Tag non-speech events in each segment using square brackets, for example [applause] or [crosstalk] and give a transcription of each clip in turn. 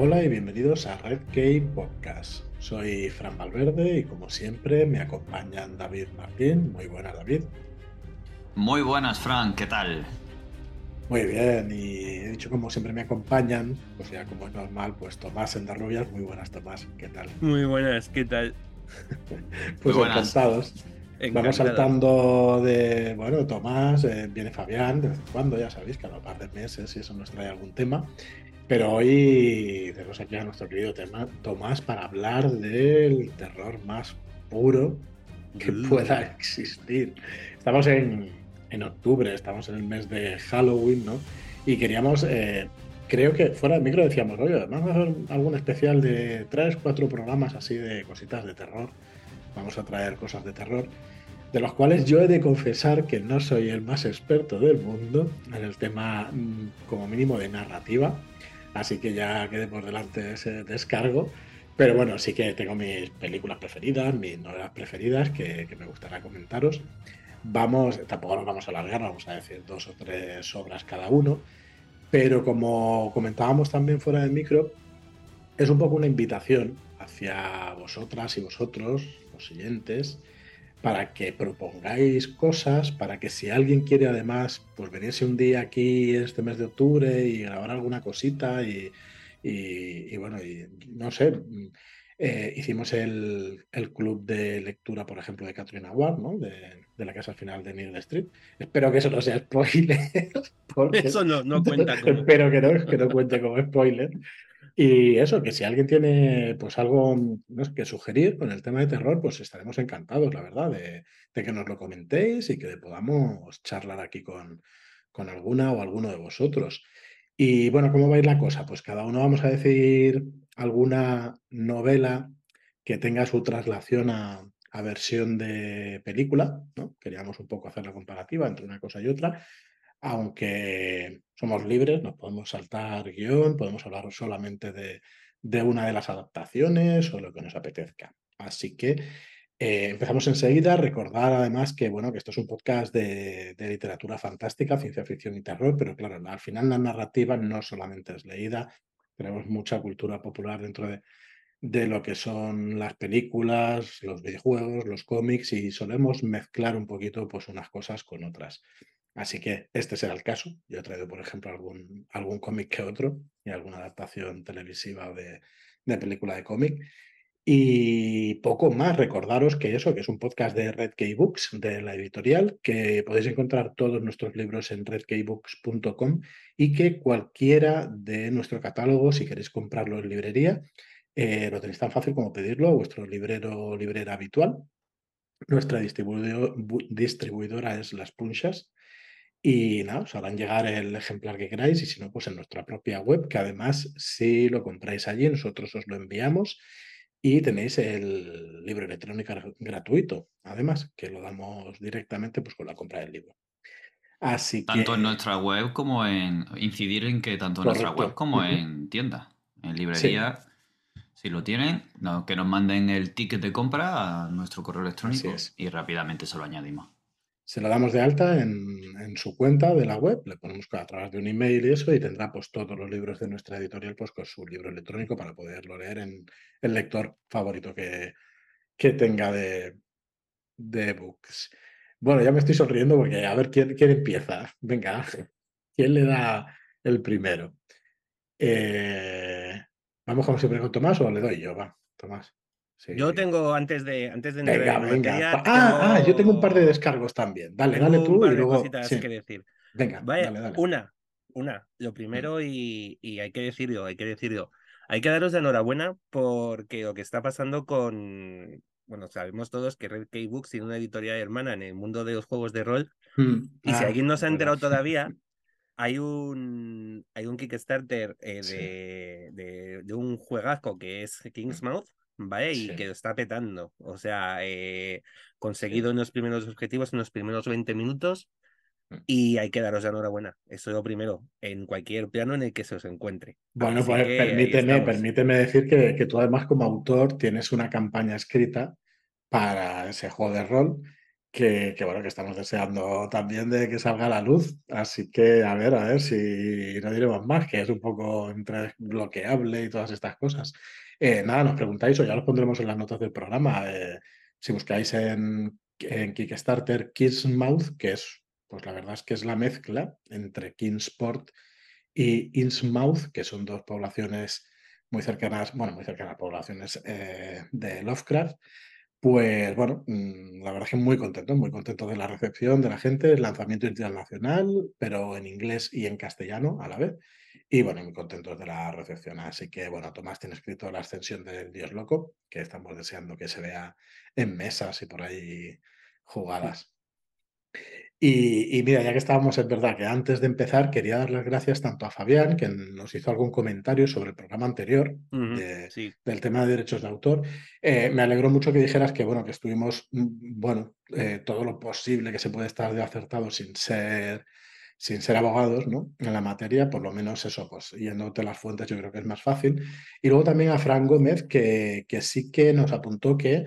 Hola y bienvenidos a Red Cape Podcast. Soy Fran Valverde y como siempre me acompañan David Martín. Muy buenas, David. Muy buenas, Fran, ¿qué tal? Muy bien, y he dicho como siempre me acompañan, pues ya como es normal, pues Tomás Endarrubias. Muy buenas, Tomás, ¿qué tal? Muy buenas, ¿qué tal? [laughs] pues encantados. Vamos saltando de, bueno, Tomás, eh, viene Fabián, de vez en cuando, ya sabéis, cada par de meses, si eso nos trae algún tema. Pero hoy tenemos aquí a nuestro querido tema, Tomás para hablar del terror más puro que pueda existir. Estamos en, en, octubre, estamos en el mes de Halloween, ¿no? Y queríamos, eh, creo que fuera del micro decíamos, oye, vamos a hacer algún especial de tres, cuatro programas así de cositas de terror. Vamos a traer cosas de terror de los cuales yo he de confesar que no soy el más experto del mundo en el tema mm, como mínimo de narrativa así que ya quedé por delante ese descargo. Pero bueno, sí que tengo mis películas preferidas, mis novelas preferidas que, me gustaría comentaros. Vamos, tampoco nos vamos a alargar, vamos a decir dos o tres obras cada uno, pero como comentábamos también fuera del micro, es un poco una invitación hacia vosotras y vosotros, los siguientes, para que propongáis cosas, para que si alguien quiere además, pues venirse un día aquí este mes de octubre y grabar alguna cosita y, bueno, y no sé, eh, hicimos el, club de lectura, por ejemplo, de Katrina Ward, ¿no? De, la casa al final de Neil Street. Espero que eso no sea spoiler. [laughs] eso no, no cuenta [laughs] como... Espero que no, que no cuente como spoiler. Y eso, que si alguien tiene pues algo que sugerir con el tema de terror, pues estaremos encantados, la verdad, de, que nos lo comentéis y que podamos charlar aquí con, con alguna o alguno de vosotros. Y bueno, ¿cómo va a ir la cosa? Pues cada uno vamos a decir alguna novela que tenga su traslación a, a versión de película, ¿no? Queríamos un poco hacer la comparativa entre una cosa y otra aunque somos libres, nos podemos saltar guion, podemos hablar solamente de, una de las adaptaciones o lo que nos apetezca. Así que eh, empezamos enseguida. Recordar además que, bueno, que esto es un podcast de, literatura fantástica, ciencia ficción y terror, pero claro, al final la narrativa no solamente es leída, tenemos mucha cultura popular dentro de, de lo que son las películas, los videojuegos, los cómics y solemos mezclar un poquito pues unas cosas con otras. Así que este será el caso. Yo he traído, por ejemplo, algún, algún cómic que otro y alguna adaptación televisiva de, de película de cómic. Y poco más, recordaros que eso, que es un podcast de Red Books, de la editorial, que podéis encontrar todos nuestros libros en redkeybooks.com y que cualquiera de nuestro catálogo, si queréis comprarlo en librería, eh, lo tenéis tan fácil como pedirlo a vuestro librero librera habitual. Nuestra distribuidora es Las Punchas y nada, os harán llegar el ejemplar que queráis y si no, pues en nuestra propia web, que además si lo compráis allí, nosotros os lo enviamos y tenéis el libro electrónico gratuito, además, que lo damos directamente pues con la compra del libro. Así tanto en nuestra web como en incidir en que tanto en nuestra web como en tienda, en librería. Si lo tienen, que nos manden el ticket de compra a nuestro correo electrónico y rápidamente se lo añadimos se lo damos de alta en, su cuenta de la web, le ponemos a través de un email y eso, y tendrá pues todos los libros de nuestra editorial pues con su libro electrónico para poderlo leer en el lector favorito que, que tenga de, de books. Bueno, ya me estoy sonriendo porque a ver quién, quién empieza. Venga, [laughs] ¿quién le da el primero? Eh, ¿Vamos como siempre con Tomás o le doy yo? Va, Tomás. Yo tengo, antes de, antes de entrar venga, ah, ah, yo tengo un par de descargos también. Dale, dale tú y luego. que decir. Venga, dale, dale. Una, una. Lo primero, y, y, hay que decirlo, hay que decirlo. Hay que daros de enhorabuena porque lo que está pasando con. Bueno, sabemos todos que Red K Books tiene una editorial hermana en el mundo de los juegos de rol. Hmm. Y si ah, alguien no se ha enterado [laughs] todavía, hay un, hay un Kickstarter eh, de, de, de, un juegazo que es Kingsmouth, ¿vale? Y que lo está petando. O sea, eh, conseguido en los primeros objetivos, en los primeros 20 minutos. Mm. Y hay que daros la enhorabuena. Eso es lo primero, en cualquier plano en el que se os encuentre. Bueno, pues permíteme, permíteme decir que, que tú además como autor tienes una campaña escrita para ese juego de rol que, bueno, que estamos deseando también de que salga a la luz. Así que a ver, a ver si no diremos más, que es un poco entre bloqueable y todas estas cosas. Eh, nada, nos preguntáis o ya lo pondremos en las notas del programa. Eh, si buscáis en, Kickstarter Kingsmouth, que es, pues la verdad es que es la mezcla entre Kingsport y Innsmouth, que son dos poblaciones muy cercanas, bueno, muy cercanas poblaciones eh, de Lovecraft. Pues bueno, mm, la verdad es que muy contento, muy contento de la recepción de la gente, el lanzamiento internacional, pero en inglés y en castellano a la vez. Y bueno, muy contentos de la recepción. Así que bueno, Tomás tiene escrito la ascensión del Dios Loco, que estamos deseando que se vea en mesas y por ahí jugadas. Y, mira, ya que estábamos, es verdad que antes de empezar quería dar las gracias tanto a Fabián, que nos hizo algún comentario sobre el programa anterior del tema de derechos de autor. Eh, me alegró mucho que dijeras que, bueno, que estuvimos, mm, bueno, eh, todo lo posible que se puede estar de acertado sin ser, sin ser abogados, ¿no? En la materia, por lo menos eso, pues yéndote las fuentes yo creo que es más fácil. Y luego también a Fran Gómez, que, que sí que nos apuntó que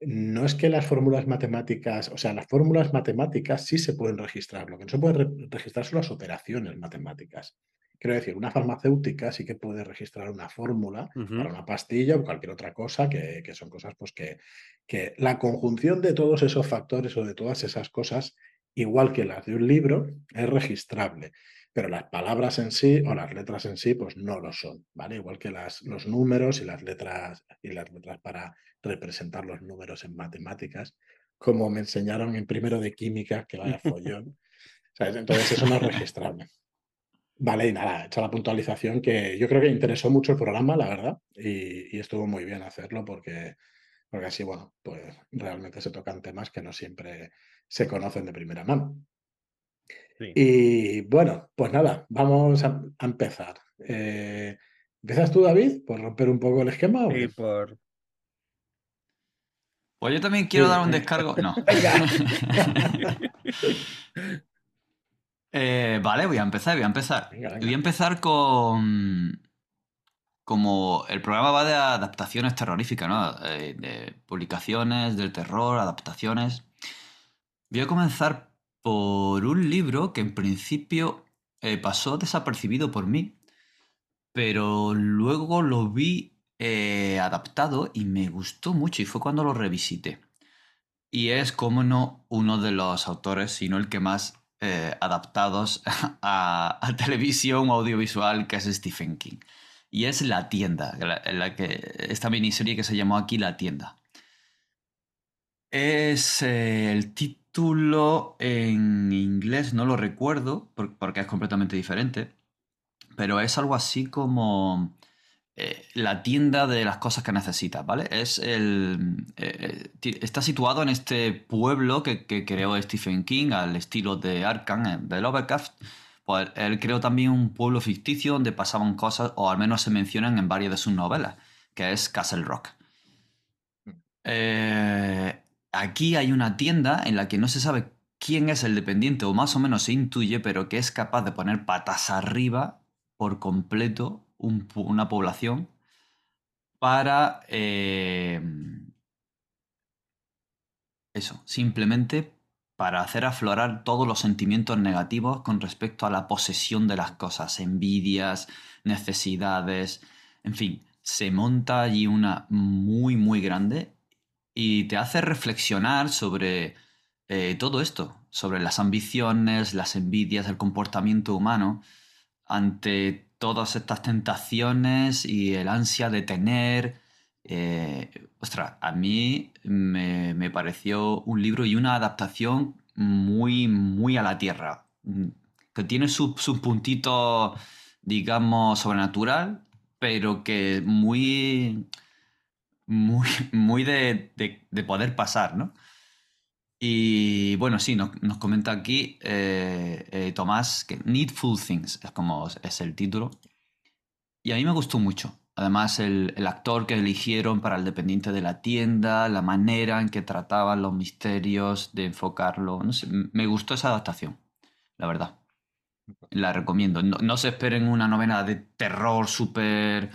no es que las fórmulas matemáticas, o sea, las fórmulas matemáticas sí se pueden registrar, lo que no se puede registrar son las operaciones matemáticas. Quiero decir, una farmacéutica sí que puede registrar una fórmula para una pastilla o cualquier otra cosa, que, son cosas pues que, que la conjunción de todos esos factores o de todas esas cosas, igual que las de un libro, es registrable pero las palabras en sí o las letras en sí, pues no lo son, ¿vale? Igual que las, los números y las letras y las letras para representar los números en matemáticas, como me enseñaron en primero de química, que vaya [laughs] follón. Entonces eso no es registrable. Vale, y nada, he hecho la puntualización que yo creo que interesó mucho el programa, la verdad, y, estuvo muy bien hacerlo porque, porque así, bueno, pues realmente se tocan temas que no siempre se conocen de primera mano. Y bueno, pues nada, vamos a, empezar. Eh, ¿Empiezas tú, David, por romper un poco el esquema? Sí, por... Pues yo también quiero dar un descargo. No. [laughs] [laughs] Eh, vale, voy a empezar, voy a empezar. Voy a empezar con. Como el programa va de adaptaciones terroríficas, ¿no? Eh, de publicaciones del terror, adaptaciones. Voy a comenzar por un libro que en principio eh, pasó desapercibido por mí, pero luego lo vi eh, adaptado y me gustó mucho y fue cuando lo revisité. Y es, como no, uno de los autores, sino el que más eh, adaptados [laughs] a, televisión o audiovisual, que es Stephen King. Y es La Tienda, la, que, esta miniserie que se llamó aquí La Tienda. Es el título título en inglés no lo recuerdo porque es completamente diferente, pero es algo así como eh, la tienda de las cosas que necesitas, ¿vale? Es el, eh, está situado en este pueblo que, creó Stephen King al estilo de Arkham, eh, de Lovecraft. Pues él creó también un pueblo ficticio donde pasaban cosas, o al menos se mencionan en varias de sus novelas, que es Castle Rock. Mm. Eh, Aquí hay una tienda en la que no se sabe quién es el dependiente o más o menos se intuye, pero que es capaz de poner patas arriba por completo una población para... Eh, eso, simplemente para hacer aflorar todos los sentimientos negativos con respecto a la posesión de las cosas, envidias, necesidades, en fin, se monta allí una muy, muy grande y te hace reflexionar sobre eh, todo esto, sobre las ambiciones, las envidias, el comportamiento humano ante todas estas tentaciones y el ansia de tener. Eh, ostras, a mí me, pareció un libro y una adaptación muy, muy a la tierra, mm, que tiene su, su puntito, digamos, sobrenatural, pero que muy muy, muy de, poder pasar, ¿no? Y bueno, sí, nos, comenta aquí eh, eh, Tomás que Needful Things es como es el título. Y a mí me gustó mucho. Además, el, actor que eligieron para el dependiente de la tienda, la manera en que trataban los misterios, de enfocarlo. No sé, me gustó esa adaptación, la verdad. La recomiendo. No, no se esperen una novela de terror súper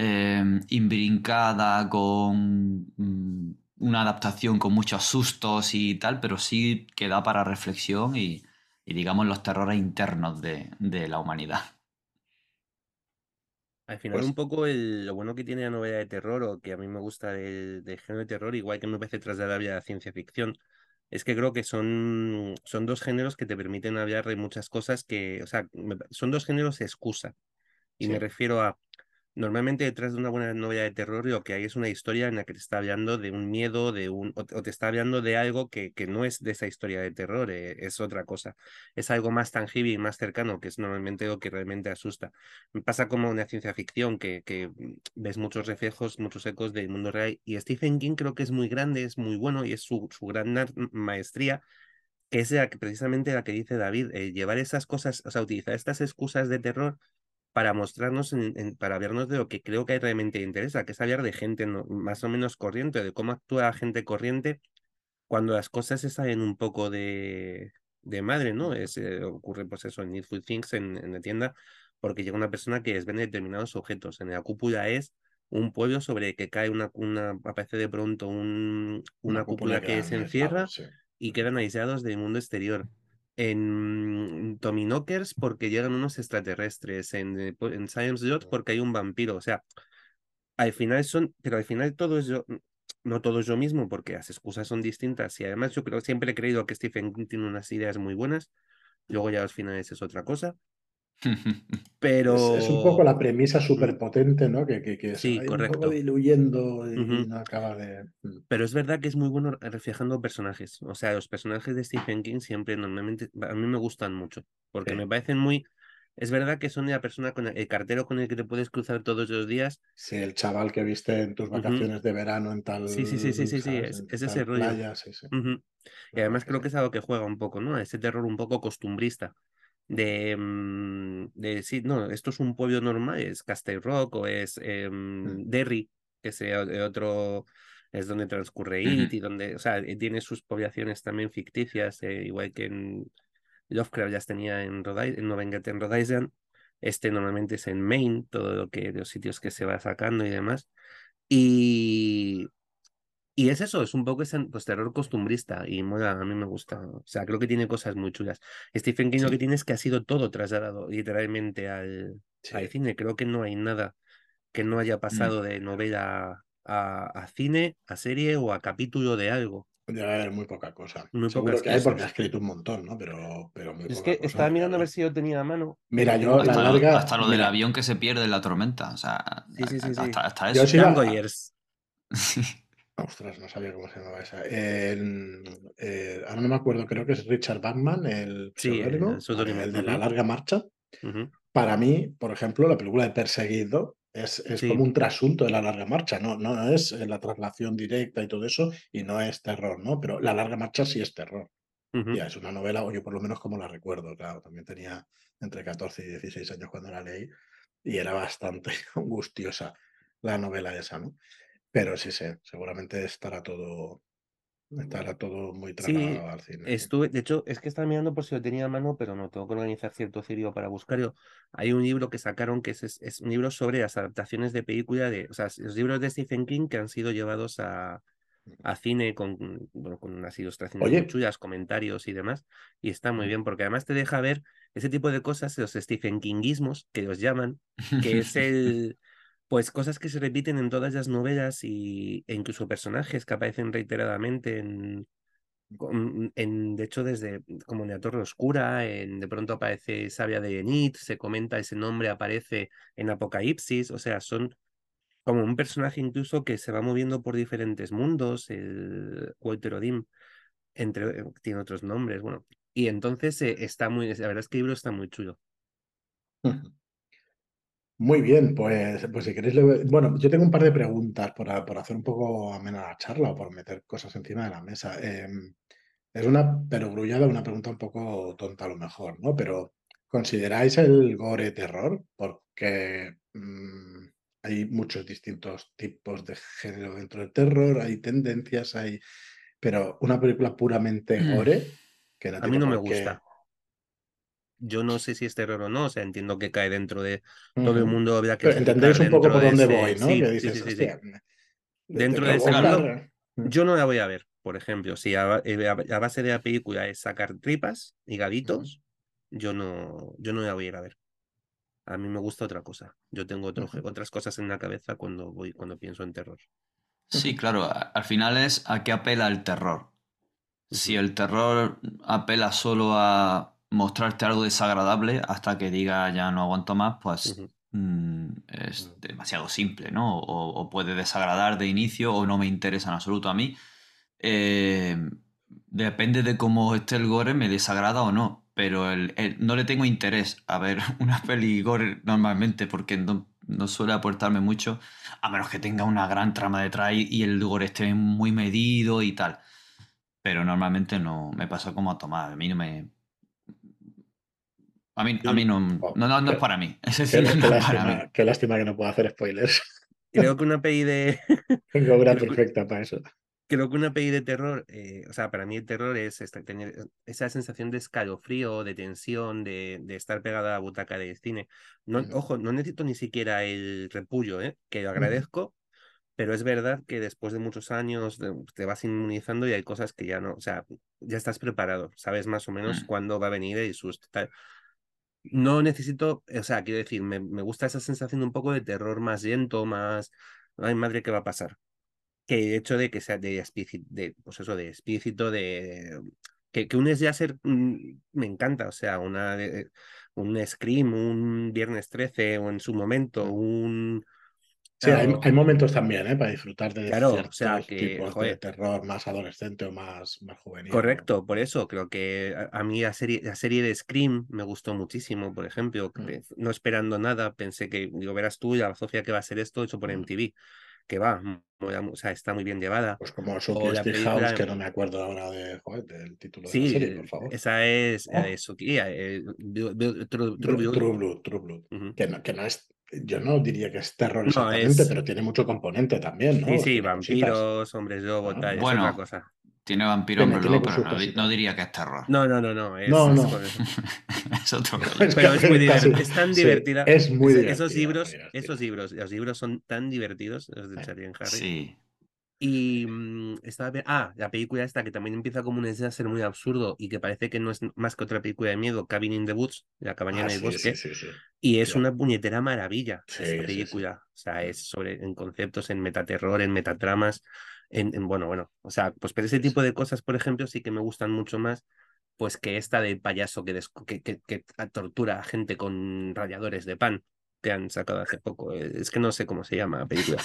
Em, imbrincada con, mm, una adaptación con muchos sustos y tal, pero sí que da para reflexión y, digamos los terrores internos de, la humanidad. Al final, pues un poco lo bueno que tiene la novela de terror, o que a mí me gusta del, género de terror, igual que me parece tras de la ciencia ficción, es que creo que son, son dos géneros que te permiten hablar de muchas cosas que, o sea, son dos géneros excusa. Y me refiero a, Normalmente detrás de una buena novela de terror lo que hay es una historia en la que te está hablando de un miedo, de un, o te está hablando de algo que, que no es de esa historia de terror, eh, es otra cosa. Es algo más tangible y más cercano, que es normalmente lo que realmente asusta. Me pasa como una ciencia ficción, que, que mm, ves muchos reflejos, muchos ecos del mundo real. Y Stephen King creo que es muy grande, es muy bueno y es su, su gran maestría que es la que, precisamente la que dice David, eh, llevar esas cosas, o sea, utilizar estas excusas de terror para mostrarnos, para vernos de lo que creo que realmente interesa, que es hablar de gente más o menos corriente, de cómo actúa la gente corriente cuando las cosas se salen un poco de, de madre, ¿no? Es, eh, ocurre pues eso en Needful Things en, en, la tienda, porque llega una persona que vende determinados objetos. En la cúpula es un pueblo sobre el que cae una, una aparece de pronto un, una, cúpula, que se encierra y quedan aislados del mundo exterior en Knockers porque llegan unos extraterrestres, en, eh, en Science Yacht porque hay un vampiro, o sea, al final son, pero al final todo es yo, no todo es yo mismo porque las excusas son distintas y además yo creo, siempre he creído que Stephen King tiene unas ideas muy buenas, luego ya al final es otra cosa, Pero... Es, un poco la premisa súper potente, ¿no? Que, que, sí, correcto. un poco diluyendo y no acaba de... Mm. Pero es verdad que es muy bueno reflejando personajes. O sea, los personajes de Stephen King siempre normalmente a mí me gustan mucho. Porque me parecen muy... Es verdad que son la persona con el, cartero con el que te puedes cruzar todos los días. Sí, el chaval que viste en tus vacaciones de verano en tal. Sí, sí, sí, sí, sí, sí. Es, ese rollo. Y además creo que es algo que juega un poco, ¿no? Ese terror un poco costumbrista de, mm, de sí, no, esto es un pueblo normal, es Castle Rock o es eh, Derry, que es otro, es donde transcurre It y donde, o sea, tiene sus poblaciones también ficticias, eh, igual que en Lovecraft ya tenía en, Rhode, en Nueva Inglaterra, en Rhode Island, este normalmente es en Maine, todo lo que, los sitios que se va sacando y demás. Y, y es eso, es un poco ese pues, terror costumbrista y mola, a mí me gusta. O sea, creo que tiene cosas muy chulas. Stephen King lo que tiene es que ha sido todo trasladado literalmente al, cine. Creo que no hay nada que no haya mm. pasado de novela a, cine, a serie o a capítulo de algo. Debe haber muy poca cosa. Muy Seguro que hay porque ha escrito un montón, ¿no? Pero, pero muy Es que estaba mirando a ver si yo tenía a mano. Mira, yo hasta, la larga. Hasta lo del avión que se pierde en la tormenta. O sea, sí, sí, sí, hasta, hasta, eso. Yo [laughs] Ostras, no sabía cómo se llamaba esa. Eh, ahora no me acuerdo, creo que es Richard Batman, el sí, el, de la larga marcha. Para mí, por ejemplo, la película de Perseguido es, es como un trasunto de la larga marcha, no, no es la traslación directa y todo eso, y no es terror, ¿no? Pero la larga marcha sí es terror. Ya es una novela, o yo por lo menos como la recuerdo, claro, también tenía entre 14 y 16 años cuando la leí, y era bastante [laughs] angustiosa la novela esa, ¿no? Pero sí sé, seguramente estará todo estará todo muy trabajado al cine. Estuve, de hecho, es que estaba mirando por si lo tenía a mano, pero no, tengo que organizar cierto cirio para buscarlo. Hay un libro que sacaron que es, es, un libro sobre las adaptaciones de película de, o sea, los libros de Stephen King que han sido llevados a, a cine con, bueno, con unas ilustraciones muy chullas, comentarios y demás. Y está muy bien, porque además te deja ver ese tipo de cosas, los Stephen Kingismos, que los llaman, [laughs] que es el, pues cosas que se repiten en todas las novelas y, e incluso personajes que aparecen reiteradamente en, de hecho, desde como en la Torre Oscura, en, de pronto aparece Sabia de Enid, se comenta ese nombre, aparece en Apocalipsis, o sea, son como un personaje incluso que se va moviendo por diferentes mundos, el Walter Odin, entre, tiene otros nombres, bueno, y entonces eh, está muy, la verdad es que el libro está muy chulo. Muy bien, pues, pues si queréis, bueno, yo tengo un par de preguntas por, por hacer un poco amena la charla o por meter cosas encima de la mesa. Em, es una perogrullada, una pregunta un poco tonta a lo mejor, ¿no? Pero ¿consideráis el gore terror? Porque mm, hay muchos distintos tipos de género dentro del terror, hay tendencias, hay... Pero una película puramente mm. gore, que a mí no me gusta yo no sé si es terror o no, o sea, entiendo que cae dentro de todo el mundo. Habría que entendéis un poco por dónde voy, ¿no? Sí, sí, sí, Dentro de ese Mm. Yo no la voy a ver, por ejemplo, si a, eh, base de la película es sacar tripas y gaditos, yo no, yo no la voy a ir a ver. A mí me gusta otra cosa. Yo tengo otras cosas en la cabeza cuando voy, cuando pienso en terror. Sí, claro. Al final es a qué apela el terror. Si el terror apela solo a mostrarte algo desagradable hasta que diga ya no aguanto más, pues mm, es demasiado simple, ¿no? O, puede desagradar de inicio o no me interesa en absoluto a mí. Eh, depende de cómo esté el gore, me desagrada o no pero no le tengo interés a ver [laughs] una peli gore normalmente porque no, suele aportarme mucho, a menos que tenga una gran trama detrás y el gore esté muy medido y tal. Pero normalmente no me pasa como a tomar, a mí no me... A mí, a mí no, no, no, es para mí. qué, lástima, que no puedo hacer spoilers. [laughs] Creo que una peli de... [laughs] Tengo una perfecta para eso creo que una peli de terror, eh, o sea, para mí el terror es tener esa sensación de escalofrío, de tensión, de, estar pegada a la butaca de cine. No, Ojo, no necesito ni siquiera el repullo, ¿eh? que lo agradezco, pero es verdad que después de muchos años te vas inmunizando y hay cosas que ya no, o sea, ya estás preparado, sabes más o menos mm. cuándo va a venir el susto. No necesito, o sea, quiero decir, me, me gusta esa sensación un poco de terror más lento, más, ay madre, ¿qué va a pasar? que el hecho de que sea de explícito, de, pues eso, de explícito, de que, que un ser mm, me encanta, o sea, una un Scream, un Viernes 13 o en su momento, mm. un... Sí, hay, momentos también, ¿eh? Para disfrutar de claro, o sea, que, tipos de terror más adolescente o más, más juvenil. Correcto, por eso creo que a, mí la serie, la serie de Scream me gustó muchísimo, por ejemplo, mm. no esperando nada, pensé que, digo, verás tú, la Sofía, que va a ser esto hecho por MTV que va, o sea, está muy bien llevada. Pues como Suki House, que no me acuerdo ahora de, del título de la serie, por favor. Esa es oh. eh, Suki, eh, True, Blue. True Blue, que, no, que no es yo no diría que es terror exactamente, pero tiene mucho componente también, ¿no? Sí, sí, vampiros, hombres lobo, ah, tal, bueno, es otra cosa. Tiene vampiro pero no, diría que es terror. No, no, no, no. Es, no, no. [laughs] Es, otro [laughs] Pero es muy divertido. Es tan divertida. es muy divertida. Esos libros, esos libros, los libros son tan divertidos, los de Charlie Harry. Sí. Y mm, estaba. Ah, la película esta que también empieza como un ser muy absurdo y que parece que no es más que otra película de miedo, Cabin in the Woods, la cabaña en ah, el bosque. y es una puñetera maravilla esa película. O sea, es sobre en conceptos, en metaterror, en metatramas en, bueno, bueno, o sea, pues pero ese tipo de cosas, por ejemplo, sí que me gustan mucho más, pues que esta de payaso que, que, que, tortura a gente con radiadores de pan que han sacado hace poco. Es que no sé cómo se llama la película.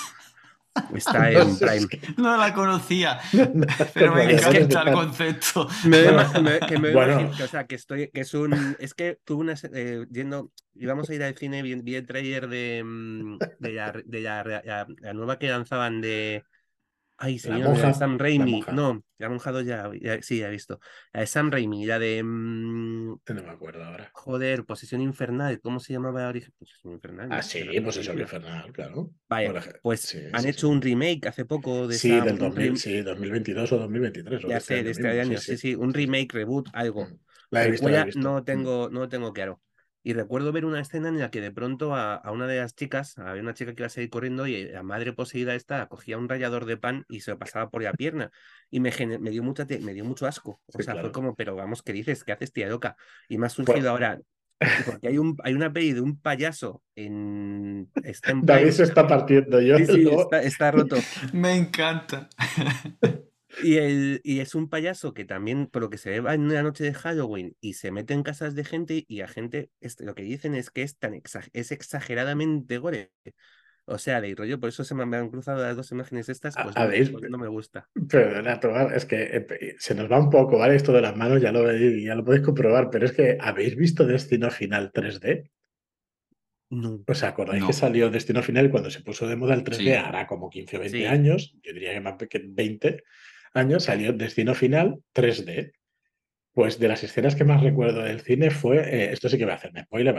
Está [laughs] en Prime. No la conocía, [laughs] pero me encanta el concepto. que me [laughs] bueno. que, o sea, que estoy, que es un, es que tuve una, eh, yendo, íbamos a ir al cine, vi, vi el trailer de, mm, de, la, de la, nueva que lanzaban de, Ay, señor, la Sam Raimi. No, la monjado ya, ya, sí, ya he visto. La de Sam Raimi, la de. Mm, no me acuerdo ahora. Joder, Posesión Infernal. ¿Cómo se llamaba origen? Posesión Infernal. Ah, sí, Posesión Infernal, claro. Vaya, pues han hecho un remake hace poco de Sí, del 2000, sí, 2022 o 2023. Ya este sé, de este año. Sí sí. un remake, reboot, algo. Mm, la he visto, No mm. tengo, no tengo claro. Y recuerdo ver una escena en la que de pronto a, una de las chicas, había una chica que iba a seguir corriendo y la madre poseída esta cogía un rallador de pan y se lo pasaba por la pierna. Y me, me, dio, mucha, me dio mucho asco. O sea, fue como, pero vamos, ¿qué dices? ¿Qué haces, tía loca? Y me ha surgido pues ahora, porque hay, un, hay una peli de un payaso en... Está David se está partiendo yo. Sí, sí, está, está roto. [laughs] me encanta. [laughs] Y, el, y es un payaso que también, por lo que se ve en una noche de Halloween y se mete en casas de gente y a gente, este, lo que dicen es que es tan es exageradamente gore. O sea, de rollo, por eso se me han cruzado las dos imágenes estas, pues no, me gusta. Pero es que eh, se nos va un poco, ¿vale? Esto de las manos ya lo veis, ya lo podéis comprobar, pero es que ¿habéis visto Destino Final 3D? No. ¿Os acordáis que salió Destino Final cuando se puso de moda el 3D? Ahora como 15 o 20 años, yo diría que más que 20 año salió Destino Final 3D. Pues de las escenas que más recuerdo del cine fue, eh, esto sí que va a hacerme spoiler,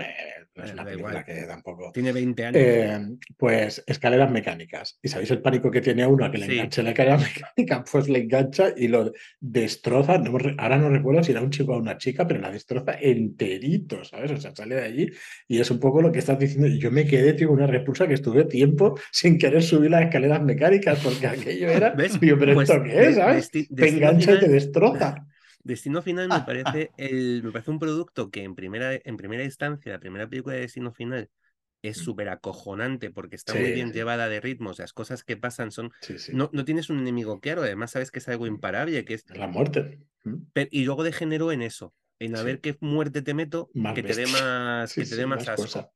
es una película que tampoco... Tiene 20 años. Eh, pues escaleras mecánicas. ¿Y sabéis el pánico que tiene uno a que le enganche la escalera [laughs] mecánica? Pues le engancha y lo destroza. ahora no recuerdo si era un chico o una chica, pero la destroza enterito, ¿sabes? O sea, sale de allí y es un poco lo que estás diciendo. Yo me quedé, tío, una repulsa que estuve tiempo sin querer subir las escaleras mecánicas porque aquello era... [laughs] ¿Ves? pero pues ¿esto qué es? ¿sabes? Te engancha y te destroza. Destino Final me [laughs] parece, el, me parece un producto que en primera, en primera instancia, la primera película de Destino Final es mm. súper acojonante porque está muy bien llevada de ritmos, las cosas que pasan son... No, no tienes un enemigo claro, además sabes que es algo imparable, que es... La muerte. y luego degeneró en eso, en a ver qué muerte te meto que te dé más, que te dé más, asco.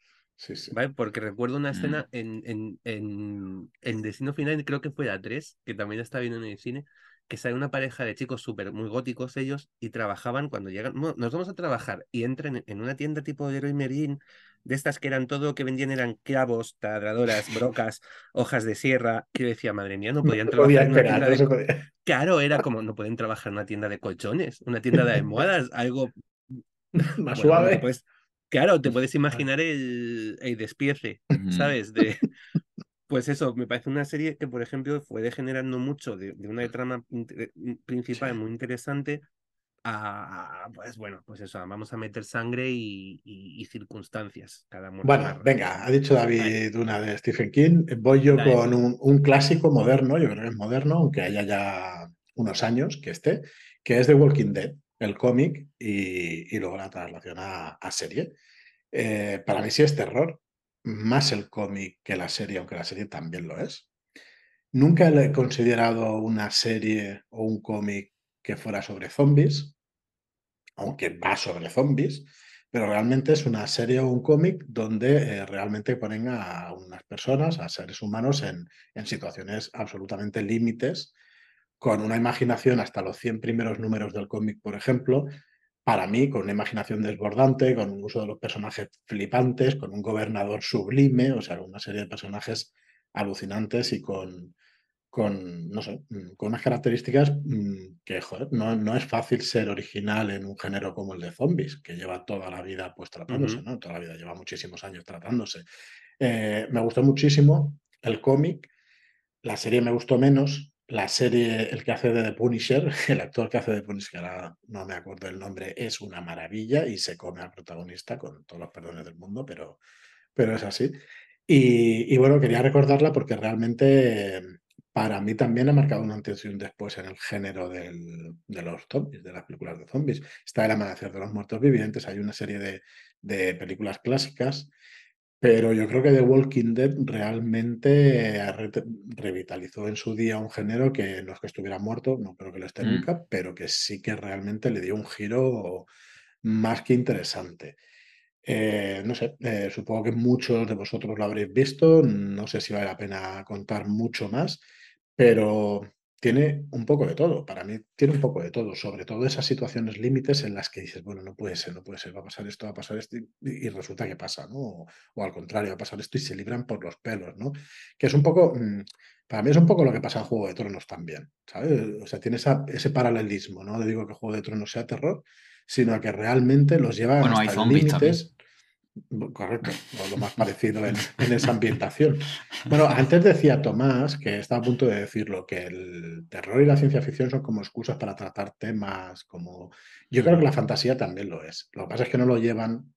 ¿Vale? Porque recuerdo una escena mm. en, en, en, en, Destino Final, creo que fue la 3, que también está viendo en el cine, que sale una pareja de chicos súper muy góticos ellos y trabajaban cuando llegan, nos vamos a trabajar y entran en una tienda tipo de Merlin, de estas que eran todo que vendían eran clavos, tadradoras, [laughs] brocas, hojas de sierra, que yo decía, madre mía, no podían trabajar en una tienda de... Claro, era como, no pueden trabajar en una tienda de colchones, una tienda de [laughs] almohadas, algo [laughs] más suave. Pues, claro, te puedes imaginar el, el despiece, ¿sabes? De, pues eso, me parece una serie que, por ejemplo, fue degenerando mucho de, una trama mm, principal muy interesante a, pues bueno, pues eso, vamos a meter sangre y, circunstancias cada Bueno, venga, ha dicho David una de Stephen King, voy yo con un, clásico moderno, yo creo que es moderno, aunque haya ya unos años que esté, que es The Walking Dead, el cómic y, luego la traslación a, serie. Eh, para mí sí es terror, más el cómic que la serie, aunque la serie también lo es. Nunca le he considerado una serie o un cómic que fuera sobre zombies, aunque va sobre zombies, pero realmente es una serie o un cómic donde eh, realmente ponen a unas personas, a seres humanos, en, en situaciones absolutamente límites, con una imaginación hasta los 100 primeros números del cómic, por ejemplo, para mí, con una imaginación desbordante, con un uso de los personajes flipantes, con un gobernador sublime, o sea, una serie de personajes alucinantes y con, con no sé, mm, con unas características mm, que, joder, no, no, es fácil ser original en un género como el de zombies, que lleva toda la vida pues tratándose, ¿no? Toda la vida, lleva muchísimos años tratándose. Eh, me gustó muchísimo el cómic, la serie me gustó menos, la serie, el que hace de The Punisher, [laughs] el actor que hace de Punisher, ahora no me acuerdo el nombre, es una maravilla y se come al protagonista con todos los perdones del mundo, pero, pero es así. Y, bueno, quería recordarla porque realmente para mí también ha marcado una antes y un después en el género del, de los zombies, de las películas de zombies. Está El Amanecer de los Muertos Vivientes, hay una serie de, de películas clásicas pero yo creo que The Walking Dead realmente revitalizó en su día un género que no es que estuviera muerto, no creo que lo esté mm. nunca, pero que sí que realmente le dio un giro más que interesante. Eh, no sé, eh, supongo que muchos de vosotros lo habréis visto, no sé si vale la pena contar mucho más, pero tiene un poco de todo, para mí tiene un poco de todo, sobre todo esas situaciones límites en las que dices, bueno, no puede ser, no puede ser, va a pasar esto, va a pasar esto, y, resulta que pasa, ¿no? O, al contrario, va a pasar esto y se libran por los pelos, ¿no? Que es un poco, mm, para mí es un poco lo que pasa en Juego de Tronos también, ¿sabes? O sea, tiene ese paralelismo, ¿no? Le digo que Juego de Tronos sea terror, sino que realmente los lleva a hasta límites. Correcto, o lo más parecido en, esa ambientación. Bueno, antes decía Tomás, que estaba a punto de decirlo, que el terror y la ciencia ficción son como excusas para tratar temas como... Yo creo que la fantasía también lo es. Lo que pasa es que no lo llevan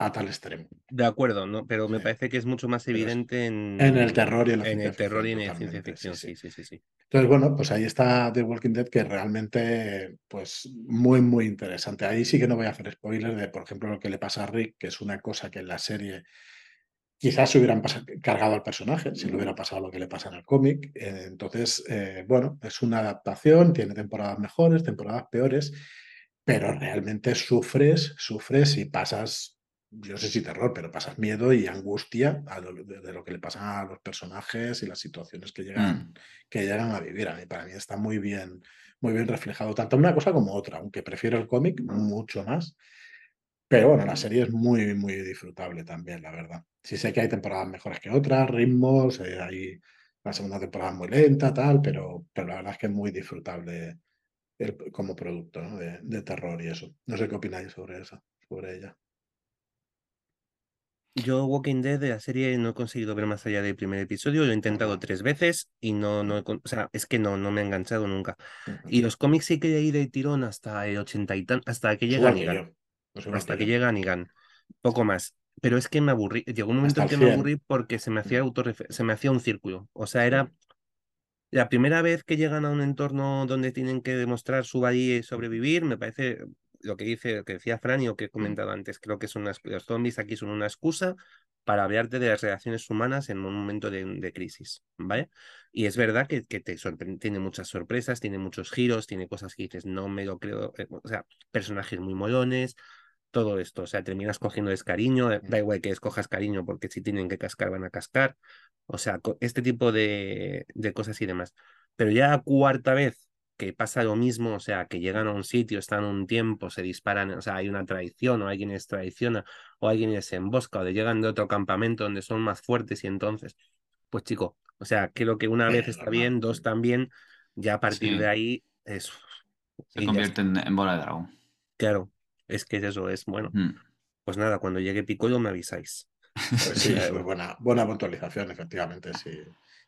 a tal extremo. De acuerdo, ¿no? pero me parece que es mucho más evidente en, en el terror y en la en el terror y en la ciencia ficción. Sí sí. sí, sí, Entonces, bueno, pues ahí está The Walking Dead, que realmente, pues, muy, muy interesante. Ahí sí que no voy a hacer spoilers de, por ejemplo, lo que le pasa a Rick, que es una cosa que en la serie quizás se hubieran cargado al personaje si le hubiera pasado lo que le pasa en el cómic. Entonces, eh, bueno, es una adaptación, tiene temporadas mejores, temporadas peores, pero realmente sufres, sufres y pasas yo no sé si terror, pero pasas miedo y angustia de, lo que le pasa a los personajes y las situaciones que llegan, mm. que llegan a vivir. A mí, para mí está muy bien, muy bien reflejado, tanto una cosa como otra, aunque prefiero el cómic mucho más. Pero bueno, la serie es muy, muy disfrutable también, la verdad. Sí sé que hay temporadas mejores que otras, ritmos, eh, hay la segunda temporada muy lenta, tal, pero, pero la verdad es que es muy disfrutable como producto de, terror y eso. No sé qué opináis sobre eso, sobre ella. Yo Walking Dead de la serie no he conseguido ver más allá del primer episodio, lo he intentado tres veces y no, no, o sea, es que no, no me ha enganchado nunca. Y los cómics sí que he ido de tirón hasta el 80 y tan, hasta que llega Nigan. hasta que, llega Nigan. Poco más. Pero es que me aburrí, llegó un momento en que me aburrí porque se me hacía se me hacía un círculo. O sea, era la primera vez que llegan a un entorno donde tienen que demostrar su valía y sobrevivir, me parece lo que dice, que decía Fran y lo que he mm. comentado antes, creo que son los zombies aquí son una excusa para hablarte de las relaciones humanas en un momento de, crisis, ¿vale? Y es verdad que, que te tiene muchas sorpresas, tiene muchos giros, tiene cosas que dices, no me lo creo, eh, o sea, personajes muy molones, todo esto, o sea, terminas cogiendo cariño, eh, da igual que escojas cariño porque si tienen que cascar van a cascar, o sea, este tipo de, de cosas y demás. Pero ya cuarta vez que pasa lo mismo, o sea, que llegan a un sitio, están un tiempo, se disparan, o sea, hay una traición, o alguien les traiciona, o alguien les embosca, o llegan de otro campamento donde son más fuertes y entonces, pues chico, o sea, creo que una vez está bien, dos también, ya a partir de ahí es... Se convierte en, bola de dragón. Claro, es que eso es bueno. Mm. Pues nada, cuando llegue Piccolo me avisáis. Pues [laughs] sí, buena, buena puntualización, efectivamente. Sí.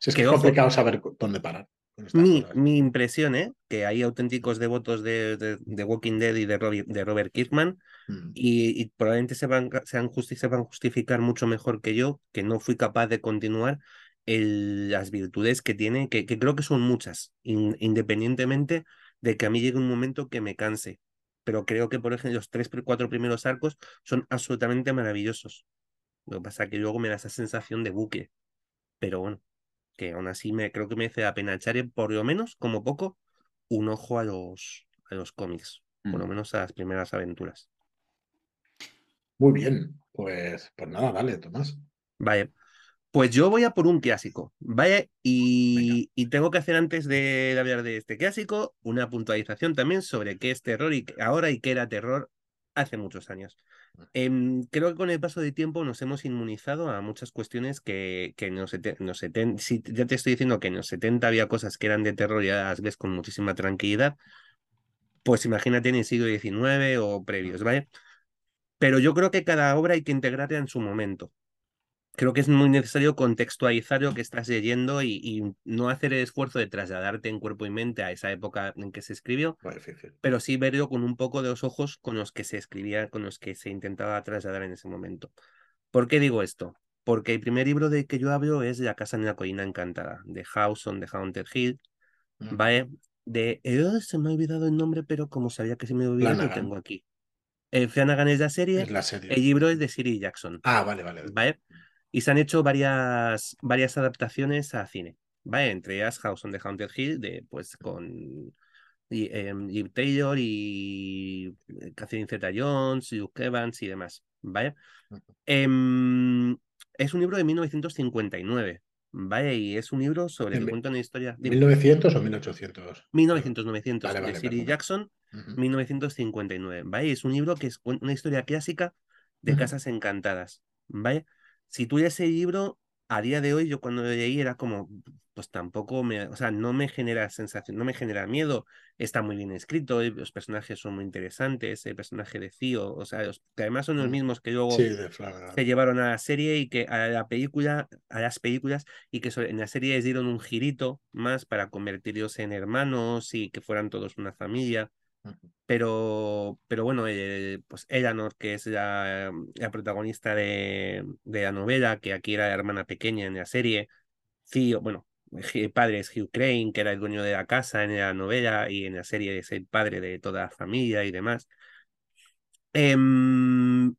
es que es complicado saber dónde parar. Mi, mi, impresión, ¿eh? que hay auténticos devotos de, de, Walking Dead y de, de Robert Kirkman mm. y, probablemente se van, sean justificar mucho mejor que yo, que no fui capaz de continuar el, las virtudes que tiene, que, que, creo que son muchas, independientemente de que a mí llegue un momento que me canse. Pero creo que, por ejemplo, los tres, cuatro primeros arcos son absolutamente maravillosos. Lo que pasa es que luego me da esa sensación de buque. Pero bueno, que aún así me creo que me hace la pena echar por lo menos, como poco, un ojo a los, a los cómics, por lo mm. menos a las primeras aventuras. Muy bien, pues, pues nada, dale, Tomás. Vale. Pues yo voy a por un clásico, ¿vale? Y, y, tengo que hacer antes de hablar de este clásico una puntualización también sobre qué es terror y ahora y qué era terror hace muchos años. Em, creo que con el paso del tiempo nos hemos inmunizado a muchas cuestiones que, que en los, si ya te estoy diciendo que en los 70 había cosas que eran de terror y ya las ves con muchísima tranquilidad, pues imagínate en el siglo XIX o previos, ¿vale? Pero yo creo que cada obra hay que integrarla en su momento creo que es muy necesario contextualizar lo que estás leyendo y, no hacer el esfuerzo de trasladarte en cuerpo y mente a esa época en que se escribió, pero sí verlo con un poco de los ojos con los que se escribía, con los que se intentaba trasladar en ese momento. ¿Por qué digo esto? Porque el primer libro de que yo hablo es La casa en la colina encantada, de House on the Haunted Hill, mm. ¿vale? De, eh, se me ha olvidado el nombre, pero como sabía que se me olvidado, lo tengo aquí. Eh, Flanagan es la serie, la serie. el libro es de Siri Jackson. Ah, vale, vale. ¿Vale? Y se han hecho varias, varias adaptaciones a cine, ¿vale? Entre ellas House on the Haunted Hill, de, pues con y, eh, Taylor y eh, Catherine Zeta-Jones, Luke Evans y demás, ¿vale? Em, es un libro de 1959, ¿vale? Y es un libro sobre el cuento una historia... ¿1900 o 1800? 1900, 900, de Siri Jackson, 1959, ¿vale? Es un libro que es una historia clásica de casas encantadas, ¿vale? Si tú lees el libro, a día de hoy, yo cuando lo leí era como, pues tampoco me, o sea, no me genera sensación, no me genera miedo, está muy bien escrito, los personajes son muy interesantes, el personaje de Cío, o sea, que además son los mm. mismos que luego se llevaron a la serie y que a la película, a las películas, y que en la serie les dieron un girito más para convertirlos en hermanos y que fueran todos una familia. Pero, pero bueno, eh, pues Eleanor, que es la, la protagonista de, de, la novela, que aquí era la hermana pequeña en la serie, sí, bueno, el padre es Hugh Crane, que era el dueño de la casa en la novela y en la serie es el padre de toda la familia y demás. Em,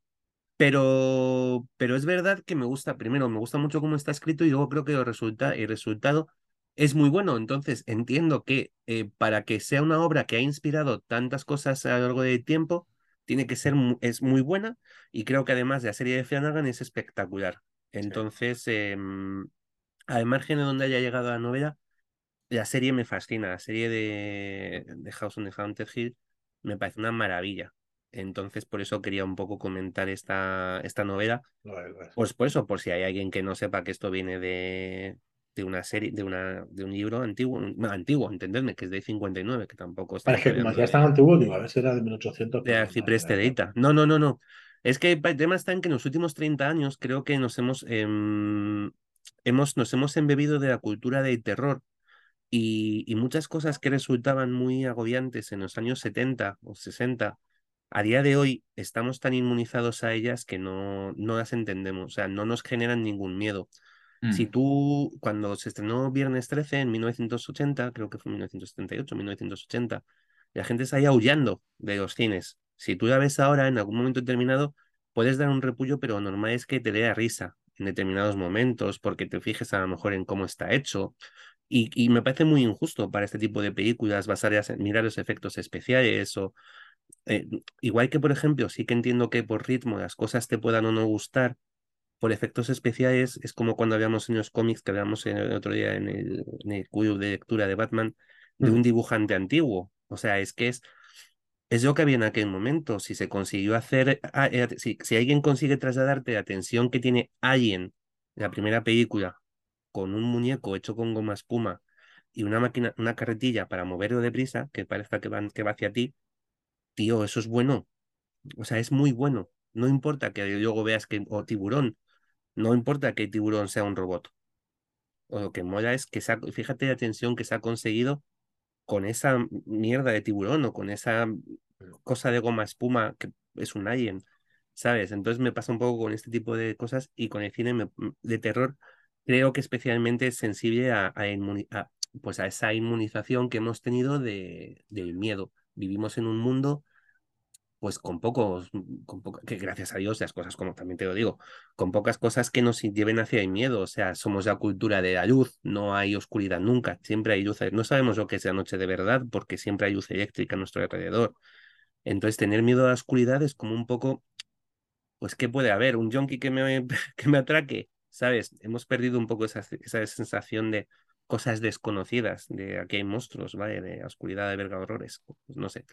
pero, pero es verdad que me gusta, primero, me gusta mucho cómo está escrito y luego creo que resulta, el resultado es muy bueno. Entonces, entiendo que eh, para que sea una obra que ha inspirado tantas cosas a lo largo del tiempo, tiene que ser es muy buena y creo que además de la serie de Flanagan es espectacular. Entonces, em, al margen de donde haya llegado la novela, la serie me fascina. La serie de, de House on the Haunted Hill me parece una maravilla. Entonces, por eso quería un poco comentar esta, esta novela. Pues por eso, por si hay alguien que no sepa que esto viene de, de una serie, de, una, de un libro antiguo, antiguo, entendedme, que es de 59, que tampoco está. Parece que como ya es tan antiguo, digo, a ver si era de 1800. De Arcipreste de No, no, no, no. Es que el tema está en que en los últimos 30 años creo que nos hemos, em, hemos, nos hemos embebido de la cultura del terror y, y, muchas cosas que resultaban muy agobiantes en los años 70 o 60, a día de hoy estamos tan inmunizados a ellas que no, no las entendemos, o sea, no nos generan ningún miedo. Si mm. tú, cuando se estrenó Viernes 13 en 1980, creo que fue 1978, 1980, la gente está ahí aullando de los cines. Si tú la ves ahora, en algún momento determinado, puedes dar un repullo, pero normal es que te dé risa en determinados momentos, porque te fijes a lo mejor en cómo está hecho. Y, y me parece muy injusto para este tipo de películas basarlas en mirar los efectos especiales o... Eh, igual que, por ejemplo, sí que entiendo que por ritmo las cosas te puedan o no gustar, por efectos especiales es como cuando habíamos en los cómics que habíamos el otro día en el, en el de lectura de Batman, de un dibujante antiguo. O sea, es que es, es lo que había en aquel momento. Si se consiguió hacer, ah, eh, si, si alguien consigue trasladarte la atención que tiene alguien en la primera película con un muñeco hecho con goma espuma y una máquina, una carretilla para moverlo deprisa, que parezca que, van, que va hacia ti, tío, eso es bueno. O sea, es muy bueno. No importa que luego veas que, o tiburón, no importa que el tiburón sea un robot. O lo que mola es que fíjate la tensión que se ha conseguido con esa mierda de tiburón o con esa cosa de goma espuma que es un alien, ¿sabes? Entonces me pasa un poco con este tipo de cosas y con el cine de terror creo que especialmente es sensible a, pues a esa inmunización que hemos tenido de, del miedo. Vivimos en un mundo pues con pocos, con que gracias a Dios las cosas, como también te lo digo, con pocas cosas que nos lleven hacia el miedo, o sea, somos la cultura de la luz, no hay oscuridad nunca, siempre hay luz, no sabemos lo que es la noche de verdad porque siempre hay luz eléctrica a nuestro alrededor. Entonces, tener miedo a la oscuridad es como un poco, pues, ¿qué puede haber? ¿Un junkie que me, [laughs] que me atraque? ¿Sabes? Hemos perdido un poco esa, esa sensación de cosas desconocidas, de aquí hay monstruos, ¿vale? De oscuridad, de verga horrores, pues, no sé.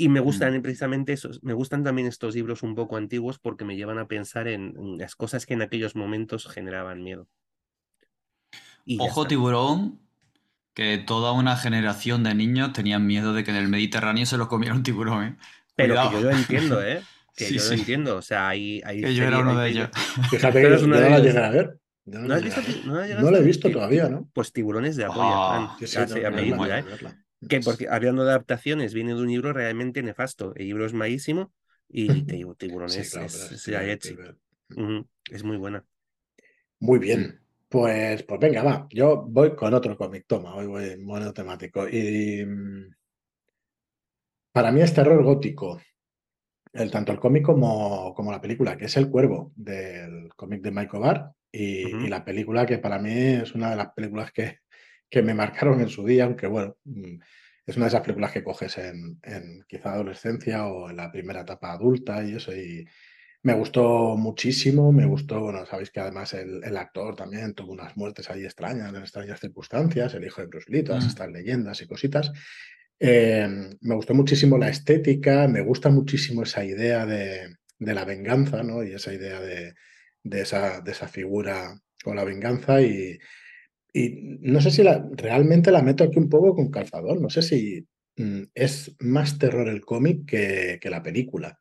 Y me gustan precisamente esos, me gustan también estos libros un poco antiguos porque me llevan a pensar en, las cosas que en aquellos momentos generaban miedo. Ojo tiburón, que toda una generación de niños tenían miedo de que en el Mediterráneo se lo comiera un tiburón, ¿eh? Pero que yo lo entiendo, ¿eh? [laughs] Que yo lo entiendo, o sea, hay... hay que yo era uno de ellos. [laughs] Fíjate que no la llegué a ver. No, ¿No, lo he visto todavía, ¿no? Pues tiburones de apoyo. Oh, sí, sí, que porque hablando de adaptaciones, viene de un libro realmente nefasto. El libro es malísimo y [laughs] te digo, es, es, muy buena. Muy bien. Pues, pues venga, va. Yo voy con otro cómic. Toma, hoy voy monotemático. Y mm, para mí es terror gótico. El, tanto el cómic como, como la película, que es El Cuervo, del cómic de Michael Barr. Y, y, la película que para mí es una de las películas que, que me marcaron en su día, aunque bueno, mm, es una de esas películas que coges en, en quizá adolescencia o en la primera etapa adulta y eso, y me gustó muchísimo, me gustó, bueno, sabéis que además el, el actor también tuvo unas muertes ahí extrañas, en extrañas circunstancias, el hijo de Bruce Lee, todas mm. estas leyendas y cositas. Em, me gustó muchísimo la estética, me gusta muchísimo esa idea de, de la venganza, ¿no? Y esa idea de, de, esa, de esa figura con la venganza y, y no sé si la, realmente la meto aquí un poco con calzador. No sé si mm, es más terror el cómic que, que, la película.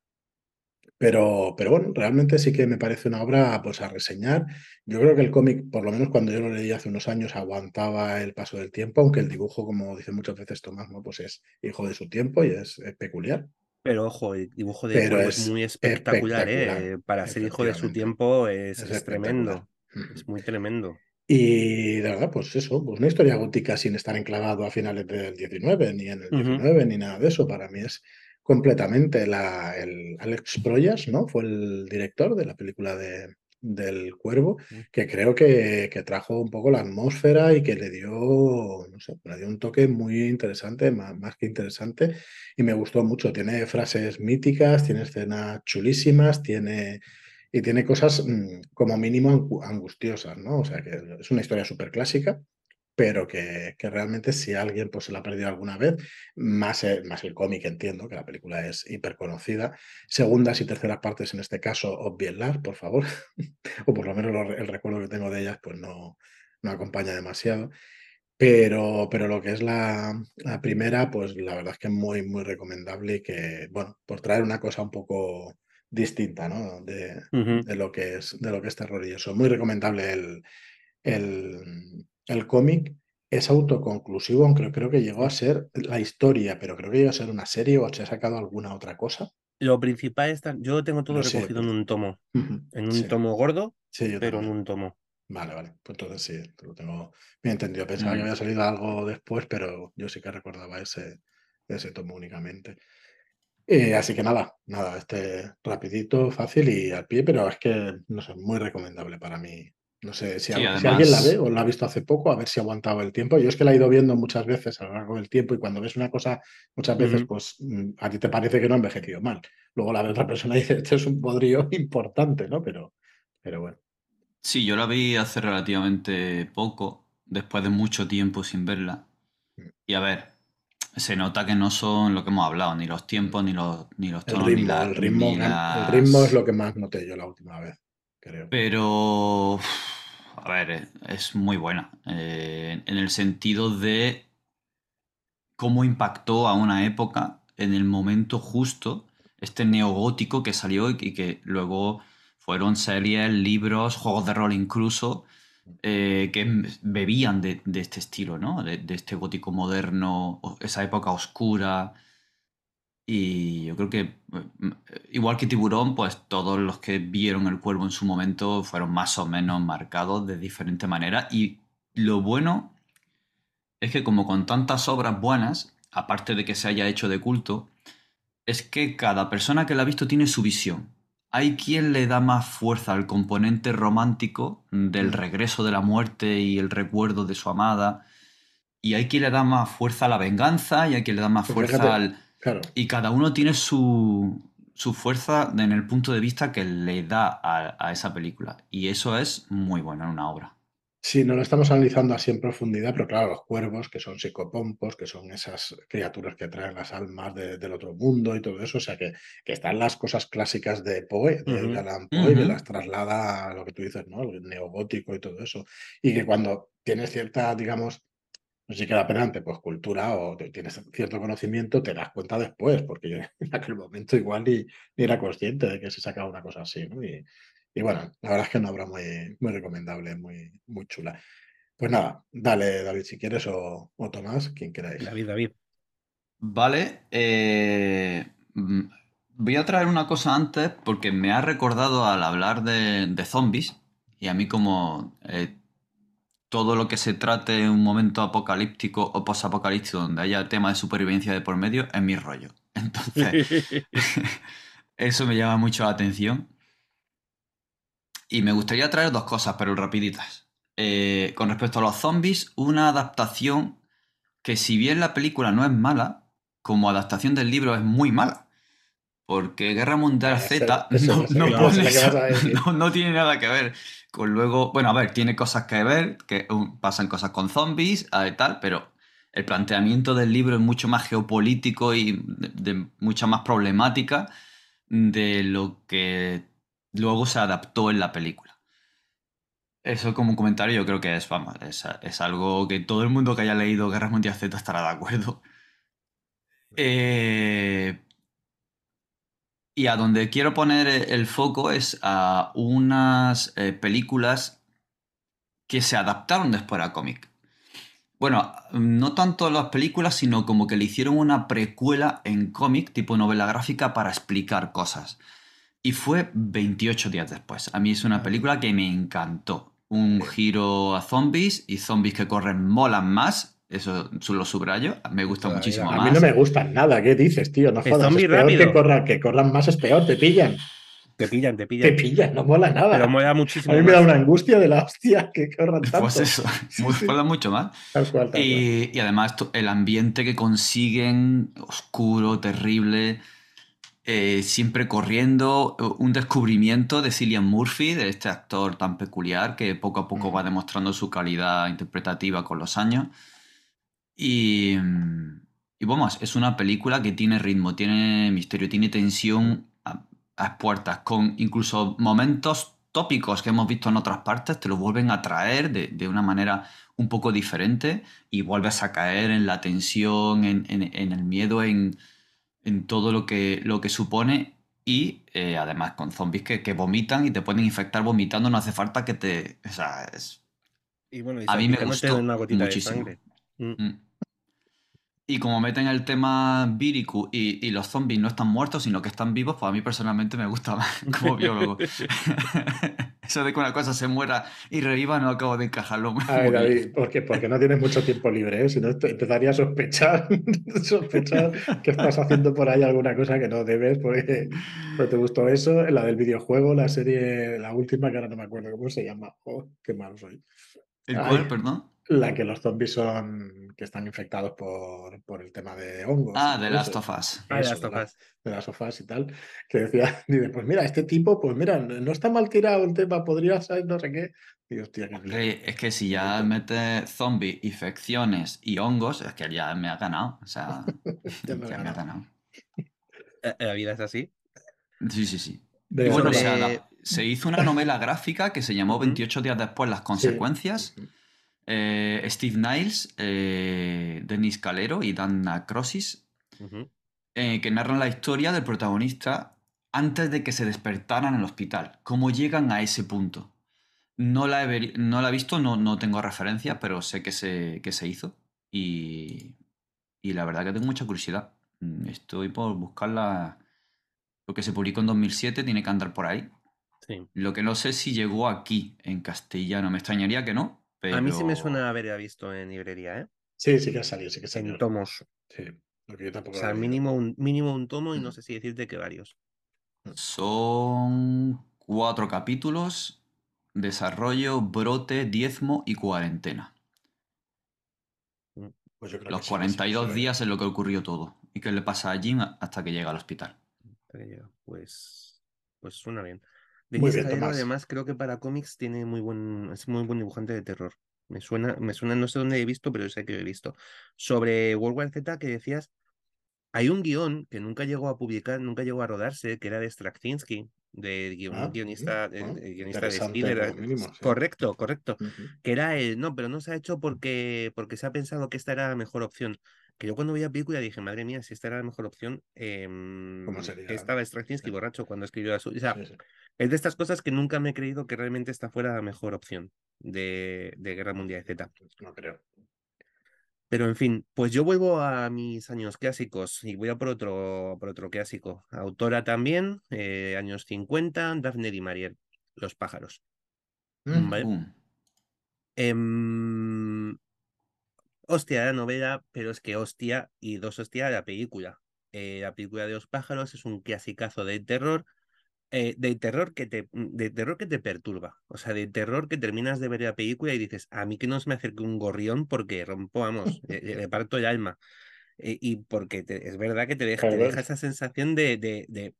Pero, pero bueno, realmente sí que me parece una obra pues, a reseñar. Yo creo que el cómic, por lo menos cuando yo lo leí hace unos años, aguantaba el paso del tiempo, aunque el dibujo, como dice muchas veces Tomás, ¿no? pues es hijo de su tiempo y es, peculiar. Pero ojo, el dibujo de Pero es, muy espectacular, ¿eh? Para ser hijo de su tiempo es, es tremendo. Es muy tremendo. Y de verdad, pues eso, pues una historia gótica sin estar enclavado a finales del 19, ni en el 19, ni nada de eso. Para mí es completamente la, el Alex Proyas, ¿no? Fue el director de la película de, del Cuervo, mm. que creo que, que, trajo un poco la atmósfera y que le dio, no sé, le dio un toque muy interesante, más, más, que interesante, y me gustó mucho. Tiene frases míticas, tiene escenas chulísimas, tiene y tiene cosas mm, como mínimo angustiosas, ¿no? O sea, que es una historia súper clásica, pero que, que, realmente si alguien pues, se la ha perdido alguna vez, más el, más el cómic entiendo, que la película es hiper conocida. Segundas y terceras partes, en este caso, obvienlas, por favor, [laughs] o por lo menos el recuerdo que tengo de ellas, pues no, no acompaña demasiado. Pero, pero lo que es la, primera, pues la verdad es que es muy, muy recomendable y que, bueno, por traer una cosa un poco distinta, ¿no? De, de lo que es, de lo que es terror y eso. Muy recomendable el, el, el cómic. Es autoconclusivo, aunque creo que llegó a ser la historia, pero creo que llegó a ser una serie o se ha sacado alguna otra cosa. Lo principal está, yo tengo todo recogido en un tomo, en un tomo gordo, pero en un tomo. Vale, vale. Pues entonces sí, lo tengo bien entendido. Pensaba que había salido algo después, pero yo sí que recordaba ese, ese tomo únicamente. Eh, así que nada, nada, este rapidito, fácil y al pie, pero es que, no sé, muy recomendable para mí. No sé si, alguien la ve o la ha visto hace poco, a ver si ha aguantado el tiempo. Yo es que la he ido viendo muchas veces a lo largo del tiempo y cuando ves una cosa muchas veces, pues mm, a ti te parece que no ha envejecido mal. Luego la ve otra persona y [laughs] dice, esto es un podrío importante, ¿no? Pero, pero bueno. Sí, yo la vi hace relativamente poco, después de mucho tiempo sin verla. Mm. Y a ver, se nota que no son lo que hemos hablado, ni los tiempos, ni los, ni los tonos, el ritmo, ni el, ritmo el ritmo es lo que más noté yo la última vez, creo. Pero, a ver, es muy buena. Eh, en el sentido de cómo impactó a una época en el momento justo este neogótico que salió y que luego fueron series, libros, juegos de rol incluso, eh, que bebían de, este estilo, ¿no? De, este gótico moderno, esa época oscura. Y yo creo que, mm, igual que Tiburón, pues todos los que vieron el cuervo en su momento fueron más o menos marcados de diferente manera. Y lo bueno es que como con tantas obras buenas, aparte de que se haya hecho de culto, es que cada persona que la ha visto tiene su visión hay quien le da más fuerza al componente romántico del mm. regreso de la muerte y el recuerdo de su amada. Y hay quien le da más fuerza a la venganza y hay quien le da más fuerza al... Y cada uno tiene su, su, fuerza en el punto de vista que le da a esa película. Y eso es muy bueno en una obra. Sí, no lo estamos analizando así en profundidad, pero claro, los cuervos, que son psicopompos, que son esas criaturas que traen las almas del otro mundo y todo eso, o sea que, que están las cosas clásicas de Poe, de Alan Poe, que las traslada a lo que tú dices, ¿no? El neogótico y todo eso. Y que cuando tienes cierta, digamos, no sé si queda penante, pues cultura o tienes cierto conocimiento, te das cuenta después, porque yo [laughs] en aquel momento igual ni, ni era consciente de que se sacaba una cosa así, ¿no? Y, y bueno, la verdad es que es una obra muy, muy recomendable, muy, muy chula. Pues nada, dale, David, si quieres, o, Tomás, quien queráis. David, David. Vale. Eh, mm, voy a traer una cosa antes porque me ha recordado al hablar de, zombies. Y a mí, como eh, todo lo que se trate en un momento apocalíptico o posapocalíptico donde haya tema de supervivencia de por medio, es mi rollo. [laughs] Entonces, [laughs] [laughs] eso me llama mucho la atención. Y me gustaría traer dos cosas, pero rapiditas. Eh, con respecto a los zombies, una adaptación que si bien la película no es mala, como adaptación del libro es muy mala. Porque Guerra Mundial Z [laughs] no, tiene nada que ver con luego... Bueno, a ver, tiene cosas que ver, que pasan cosas con zombies y eh, tal, pero el planteamiento del libro es mucho más geopolítico y de mucha más problemática de lo que luego se adaptó en la película. Eso como un comentario yo creo que es, vamos, es, algo que todo el mundo que haya leído Guerra Mundial Z estará de acuerdo. Eh, y a donde quiero poner el foco es a unas eh, películas que se adaptaron después a cómic. Bueno, no tanto las películas, sino como que le hicieron una precuela en cómic, tipo novela gráfica, para explicar cosas. Y fue 28 días después. A mí es una película que me encantó. Un giro a zombies y zombies que corren molan más. Eso lo subrayo. Me gusta muchísimo más. A mí no me gustan nada. ¿Qué dices, tío? No jodas. Es peor que corran, que corran más es peor. Te pillan. Te pillan, te pillan. Te pillan, no mola nada. Pero mola muchísimo. A mí me da una angustia de la hostia que corran pues tanto. Pues eso, [laughs] [laughs] mola mucho más. y, y, además el ambiente que consiguen, oscuro, terrible. Eh, siempre corriendo, eh, un descubrimiento de Cillian Murphy, de este actor tan peculiar que poco a poco va demostrando su calidad interpretativa con los años. Y, y vamos, es una película que tiene ritmo, tiene misterio, tiene tensión a, a puertas, con incluso momentos tópicos que hemos visto en otras partes te los vuelven a traer de, una manera un poco diferente y vuelves a caer en la tensión, en, el miedo, en, todo lo que, lo que supone y eh, además con zombies que, vomitan y te pueden infectar vomitando, no hace falta que te... O sea, es... Y bueno, a mí me gustó una gotita muchísimo. De sangre. Mm. Mm. Y como meten el tema vírico y, los zombies no están muertos, sino que están vivos, pues a mí personalmente me gusta más [laughs] como biólogo. [laughs] Eso de que una cosa se muera y reviva no acabo de encajarlo. A ver, David, porque, porque no tienes mucho tiempo libre, ¿eh? si no empezaría a sospechar, [laughs] sospechar que estás haciendo por ahí alguna cosa que no debes, porque, te gustó eso, la del videojuego, la serie, la última, que ahora no me acuerdo cómo se llama. Oh, qué malo soy. ¿El cuál, perdón? La que los zombies son que están infectados por, por el tema de hongos. Ah, de Last of Us. Ah, de Last of Us. De Last of Us y tal. Que decía, [laughs] dice, pues mira, este tipo, pues mira, no está mal tirado el tema, podría ser no sé qué. Y, hostia, es que si ya metes zombies, infecciones y hongos, es que ya me ha ganado. O sea, [laughs] [laughs] ya me, ha ganado. Eh, ¿La vida es así? Sí, sí, sí. bueno, o sea, se hizo una novela gráfica que se llamó 28 días después, las consecuencias. Eh, Steve Niles, eh, Denis Calero y Dan Crosis, eh, que narran la historia del protagonista antes de que se despertaran en el hospital, cómo llegan a ese punto. No la he, no la he visto, no, no tengo referencias, pero sé que se, que se hizo y, y la verdad que tengo mucha curiosidad. Mm, estoy por buscarla. Lo que se publicó en 2007 tiene que andar por ahí. Lo que no sé si llegó aquí en castellano. Me extrañaría que no, a mí sí me suena haber visto en librería, ¿eh? Sí, sí que ha salido, sí que ha salido. En tomos. Sí, lo que yo tampoco. O sea, mínimo un, mínimo un tomo y no mm. sé si decirte que varios. Mm. Son cuatro capítulos: desarrollo, brote, diezmo y cuarentena. Mm, pues Los 42 días es lo que ocurrió todo. ¿Y qué le pasa a Jim hasta que llega al hospital? Pues, pues suena bien. Denis bien, además, creo que para cómics tiene muy buen, es muy buen dibujante de terror. Me suena, me suena, no sé dónde he visto, pero sé que lo he visto. Sobre World War Z que decías, hay un guion que nunca llegó a publicar, nunca llegó a rodarse, que era de Straczynski, de ah, guionista, de Spider. Correcto, correcto. Que era el, no, pero no se ha hecho porque, porque se ha pensado que esta era la mejor opción que yo cuando vi la película dije, madre mía, si esta era la mejor opción, eh, estaba Straczynski borracho cuando escribió la suya. O sea, es de estas cosas que nunca me he creído que realmente esta fuera la mejor opción de, de Guerra Mundial Z. No creo. Pero en fin, pues yo vuelvo a mis años clásicos y voy a por otro, por otro clásico. Autora también, eh, años 50, Daphne y Mariel, Los pájaros. Mm, ¿Vale? Em, hostia la novela, pero es que hostia y dos hostia la película. Eh, la película de los pájaros es un clasicazo de terror, eh, de terror que te, mm, de terror que te perturba. O sea, de terror que terminas de ver la película y dices, a mí que no se me acerque un gorrión porque rompo, vamos, le, parto el alma. Eh, y porque es verdad que te deja, te deja esa sensación de, de, de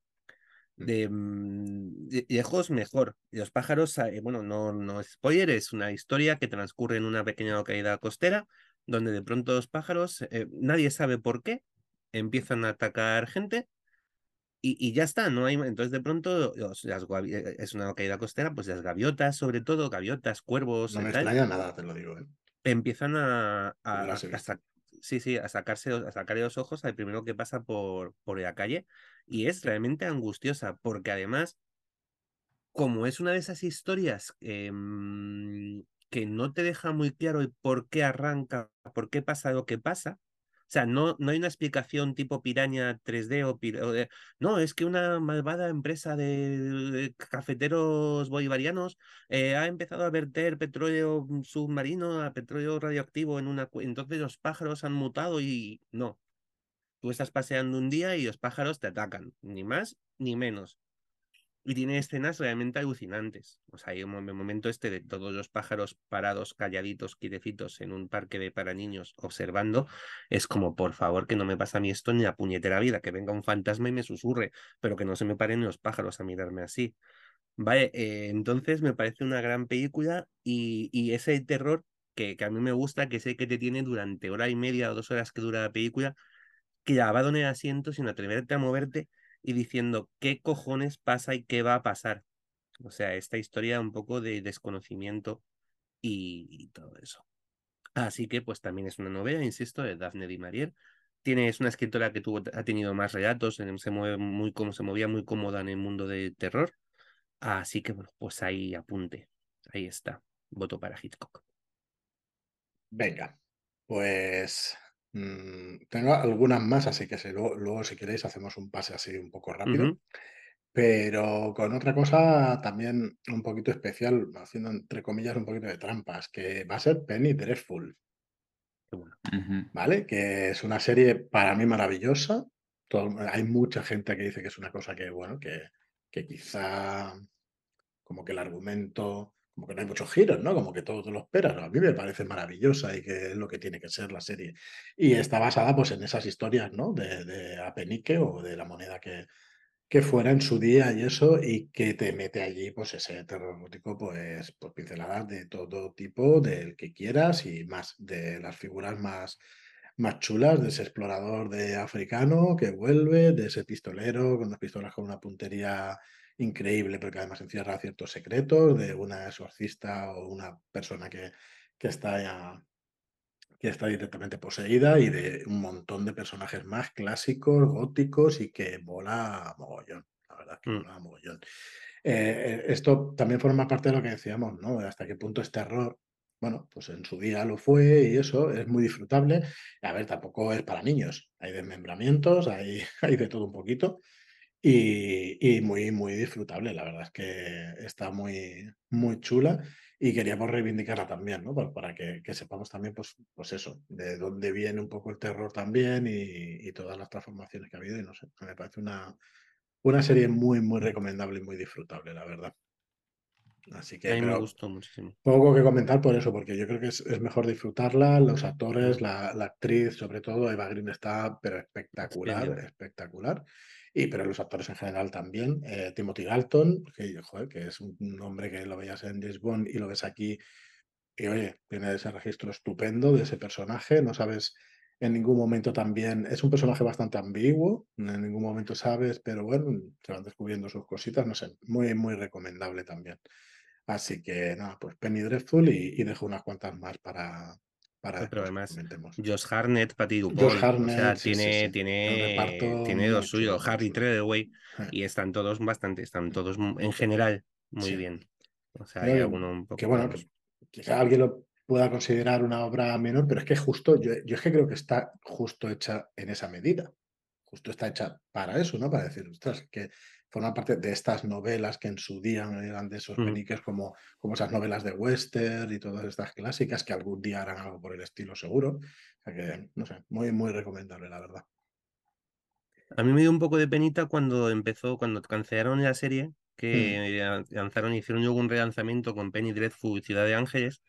de, mm, lejos mejor. Los pájaros, bueno, no, no es spoiler, es una historia que transcurre en una pequeña localidad costera donde de pronto los pájaros, eh, nadie sabe por qué, empiezan a atacar gente y, ya está, no hay. Entonces, de pronto, las, eh, es una caída costera, pues las gaviotas, sobre todo, gaviotas, cuervos. No me extraña nada, te lo digo. ¿eh? Empiezan a, a, sí, sí, a sacarse, a sacarle los ojos al primero que pasa por, por la calle. Y es realmente angustiosa, porque además, como es una de esas historias em, que no te deja muy claro por qué arranca, por qué pasa lo que pasa. O sea, no, no hay una explicación tipo piraña 3D o, no, es que una malvada empresa de, cafeteros bolivarianos eh, ha empezado a verter petróleo submarino a petróleo radioactivo en una entonces los pájaros han mutado y no. Tú estás paseando un día y los pájaros te atacan, ni más ni menos. Y tiene escenas realmente alucinantes. O sea, hay un momento este de todos los pájaros parados, calladitos, quietecitos en un parque de para niños observando. Es como, por favor, que no me pasa a mí esto ni a puñetera vida, que venga un fantasma y me susurre, pero que no se me paren los pájaros a mirarme así. Vale, eh, entonces me parece una gran película y, y ese terror que, que, a mí me gusta, que sé que te tiene durante hora y media o dos horas que dura la película, clavado en el asiento sin atreverte a moverte y diciendo qué cojones pasa y qué va a pasar. O sea, esta historia un poco de desconocimiento y, todo eso. Así que pues también es una novela, insisto, de Daphne Di Marier. Tiene, es una escritora que tuvo, ha tenido más relatos, se mueve muy como se movía muy cómoda en el mundo de terror. Así que bueno, pues ahí apunte. Ahí está. Voto para Hitchcock. Venga, pues mm, tengo algunas más, así que luego, si queréis hacemos un pase así un poco rápido. Pero con otra cosa también un poquito especial, haciendo entre comillas un poquito de trampas, que va a ser Penny Dreadful. ¿Vale? Que es una serie para mí maravillosa. hay mucha gente que dice que es una cosa que, bueno, que, que quizá como que el argumento, como que no hay muchos giros, ¿no? Como que todo te lo esperas. A mí me parece maravillosa y que es lo que tiene que ser la serie. Y está basada pues en esas historias, ¿no? De, de Apenique o de la moneda que, que fuera en su día y eso, y que te mete allí, pues ese terror gótico, pues, pues pinceladas de todo tipo, del que quieras y más, de las figuras más, más chulas, de ese explorador de africano que vuelve, de ese pistolero con unas pistolas con una puntería increíble, porque además encierra ciertos secretos, de una exorcista o una persona que, que está ya que está directamente poseída y de un montón de personajes más clásicos, góticos y que mola mogollón. La verdad que mm. mola mogollón. Eh, esto también forma parte de lo que decíamos, ¿no? Hasta qué punto este error, bueno, pues en su día lo fue y eso es muy disfrutable. A ver, tampoco es para niños. Hay desmembramientos, hay, [laughs] hay de todo un poquito. Y, muy, muy disfrutable. La verdad es que está muy, muy chula y queríamos reivindicarla también, ¿no? Para, que, sepamos también, pues, pues eso, de dónde viene un poco el terror también y, todas las transformaciones que ha habido. Y no sé, me parece una, una serie muy, muy recomendable y muy disfrutable, la verdad. Así que. A mí me gustó muchísimo. Poco que comentar por eso, porque yo creo que es, mejor disfrutarla. Los actores, la, la, actriz, sobre todo, Eva Green está, pero espectacular, espectacular. Y, pero los actores en general también. Eh, Timothy Galton, que, que es un nombre que lo veías en Bond y lo ves aquí. Y oye, tiene ese registro estupendo de ese personaje. No sabes en ningún momento también. Es un personaje bastante ambiguo. En ningún momento sabes, pero bueno, se van descubriendo sus cositas. No sé, muy, muy recomendable también. Así que nada, pues Penny Dreadful y dejo unas cuantas más para, pero además, Josh Harnett, Patty Dupont, o sea, tiene, tiene, tiene dos suyos, Harry Treadway, y están todos bastante, están todos en general muy bien. O sea, hay alguno un poco. Que bueno, quizá alguien lo pueda considerar una obra menor, pero es que justo, yo, yo es que creo que está justo hecha en esa medida. Justo está hecha para eso, ¿no? Para decir, ostras, que forma parte de estas novelas que en su día eran de esos mm. peniques como, como esas novelas de western y todas estas clásicas que algún día harán algo por el estilo seguro. O sea que, no sé, muy, muy recomendable, la verdad. A mí me dio un poco de penita cuando empezó, cuando cancelaron la serie, que mm. lanzaron, hicieron luego un relanzamiento con Penny Dreadful y Ciudad de Ángeles,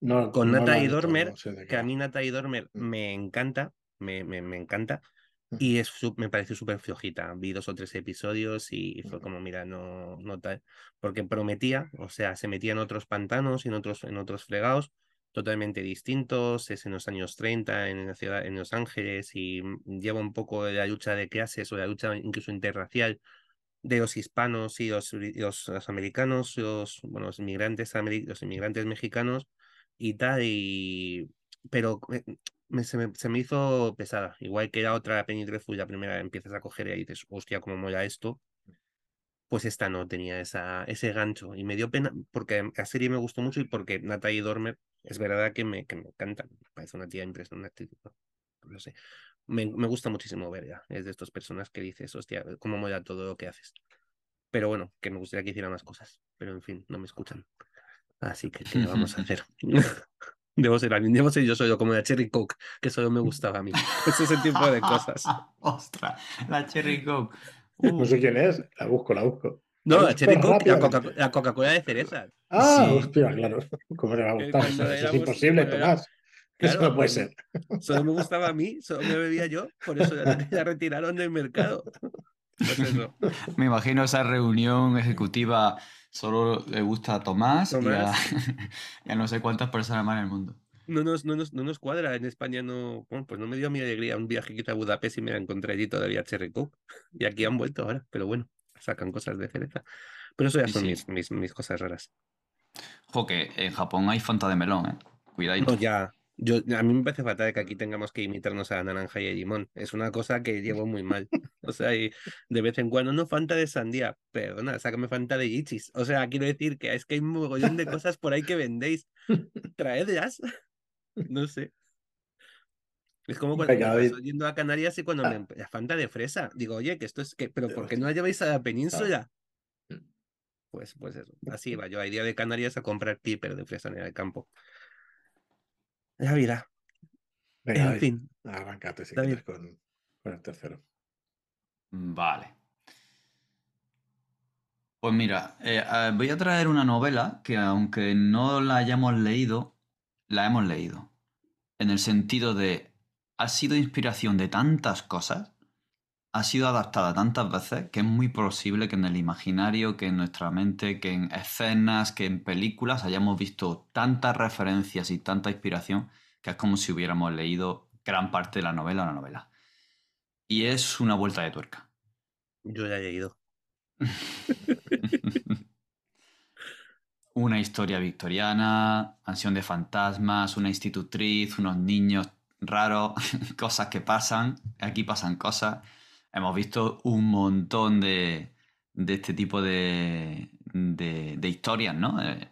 no, con Nata y Dormer, que a mí Nata y Dormer mm. me encanta, me, me, me encanta, y es, me pareció súper flojita. Vi dos o tres episodios y fue como, mira, no, no tal. Porque prometía, o sea, se metía en otros pantanos y en otros, en otros fregados totalmente distintos. Es en los años 30 en la ciudad, en Los Ángeles y lleva un poco de la lucha de clases o la lucha incluso interracial de los hispanos y los, los, americanos, los, bueno, los inmigrantes, los inmigrantes mexicanos y tal. Y, pero eh, se, me, hizo pesada. Igual que era otra Penny Dreadful, la primera empiezas a coger y ahí dices, hostia, cómo mola esto. Pues esta no tenía esa, ese gancho. Y me dio pena porque la serie me gustó mucho y porque Natalie Dormer es verdad que me, que me encanta. Me parece una tía impresionante. No sé. Me, me gusta muchísimo verla. Es de estas personas que dices, hostia, cómo mola todo lo que haces. Pero bueno, que me gustaría que hiciera más cosas. Pero en fin, no me escuchan. Así que, ¿qué vamos a hacer? [laughs] Debo ser alguien, debo ser yo soy yo, como la Cherry Coke, que solo me gustaba a mí. [laughs] Es ese tipo de cosas. [laughs] Ostras, la Cherry Coke. [laughs] No sé quién es, la busco, la busco. No, la, Cherry Coke, la Coca-Cola de cereza. Ah, hostia, claro. ¿Cómo le va a gustar? Eso, es imposible, Tomás. eso no puede ser. Solo me gustaba a mí, solo me bebía yo, por eso ya la retiraron del mercado. Pues eso. Me imagino esa reunión ejecutiva solo le gusta a Tomás, [laughs] Y, a, no sé cuántas personas más en el mundo. No nos, no, nos, no nos cuadra, en España no, pues no me dio mi alegría un viaje que a Budapest y me la encontré allí todavía Coke. Y aquí han vuelto ahora, pero bueno, sacan cosas de cereza. Pero eso ya son Mis, mis, cosas raras. Jo, que en Japón hay Fanta de melón, ¿eh? Cuidado. No, ya. Yo, a mí me parece fatal que aquí tengamos que imitarnos a la naranja y a limón. Es una cosa que llevo muy mal. O sea, y de vez en cuando no Fanta de sandía. Perdona, sácame Fanta de ichis. O sea, quiero decir que es que hay un mogollón de cosas por ahí que vendéis. [laughs] Traedlas. [laughs] No sé. Es como cuando estoy yendo a Canarias y cuando me la Fanta de fresa. Digo, oye, que esto es que, pero ¿por qué no la lleváis a la península? Pues, pues eso. Así va. Yo a día de Canarias a comprar pero de fresa en el campo. La vida. en fin. Arrancate si quieres con, el tercero. Vale. Pues mira, eh, voy a traer una novela que aunque no la hayamos leído, la hemos leído. En el sentido de, ha sido inspiración de tantas cosas, ha sido adaptada tantas veces que es muy posible que en el imaginario, que en nuestra mente, que en escenas, que en películas hayamos visto tantas referencias y tanta inspiración que es como si hubiéramos leído gran parte de la novela o la novela. Y es una vuelta de tuerca. Yo ya he leído. [laughs] una historia victoriana, mansión de fantasmas, una institutriz, unos niños raros, [laughs] cosas que pasan. Aquí pasan cosas. Hemos visto un montón de, de este tipo de, de, historias, ¿no? Eh,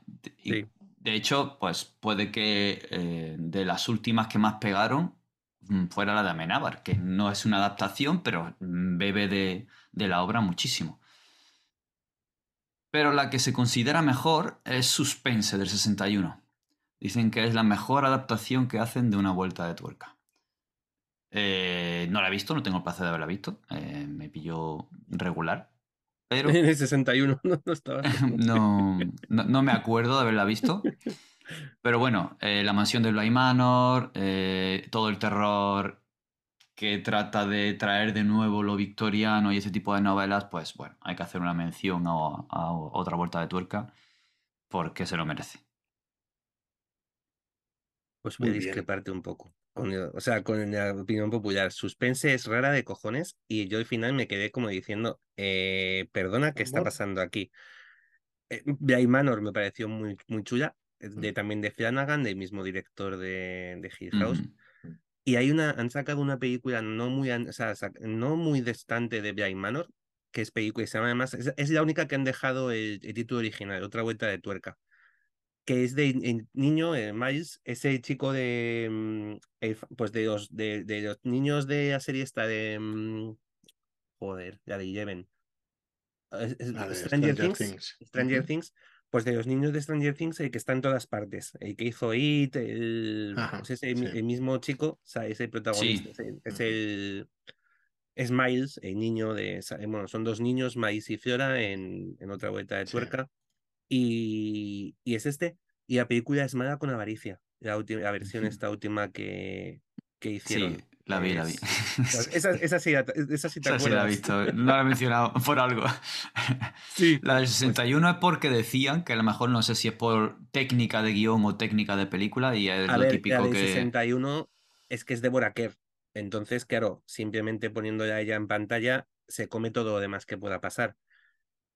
de hecho, pues puede que eh, de las últimas que más pegaron fuera la de Amenábar, que no es una adaptación, pero mm, bebe de, la obra muchísimo. Pero la que se considera mejor es Suspense del 61. Dicen que es la mejor adaptación que hacen de una vuelta de tuerca. Eh, no la he visto, no tengo el placer de haberla visto. Eh, me pilló regular. Pero... [laughs] En el 61 no, estaba. [laughs] no, no, me acuerdo de haberla visto. [laughs] Pero bueno, eh, La mansión de Bly Manor, eh, todo el terror que trata de traer de nuevo lo victoriano y ese tipo de novelas, pues bueno, hay que hacer una mención a, a otra vuelta de tuerca porque se lo merece. Pues voy a discreparte un poco. o sea, con la opinión popular. Suspense es rara de cojones y yo al final me quedé como diciendo, eh, perdona, ¿qué está pasando aquí? Eh, Manor me pareció muy, muy chula, de, también de Flanagan, del mismo director de, de Hill House. Y hay una, han sacado una película no muy, o sea, no muy distante de Bly Manor, que es película y se llama además, es, la única que han dejado el, el título original, otra vuelta de tuerca que es de niño, eh, Miles, ese chico de, mm, pues de los, de, los niños de la serie esta de, mm, joder, la de Eleven. Stranger, Things, Stranger Things, pues de los niños de Stranger Things, el que está en todas partes, el que hizo It, el, pues el, mismo chico, o sea, es el protagonista, es, el, es Miles, el niño de, bueno, son dos niños, Miles y Fiora, en, en otra vuelta de tuerca. Y, y es este. Y la película es mala con avaricia. La, la versión [laughs] esta última que, que hicieron. La vi, la vi. [laughs] Esa, esa, sí, esa sí te esa sí la he visto. No la he mencionado [laughs] por algo. Sí. La del 61 pues es porque decían que a lo mejor no sé si es por técnica de guion o técnica de película y es lo típico la del que. 61 es que es de Kerr. Entonces, claro, simplemente poniéndola a ella en pantalla se come todo lo demás que pueda pasar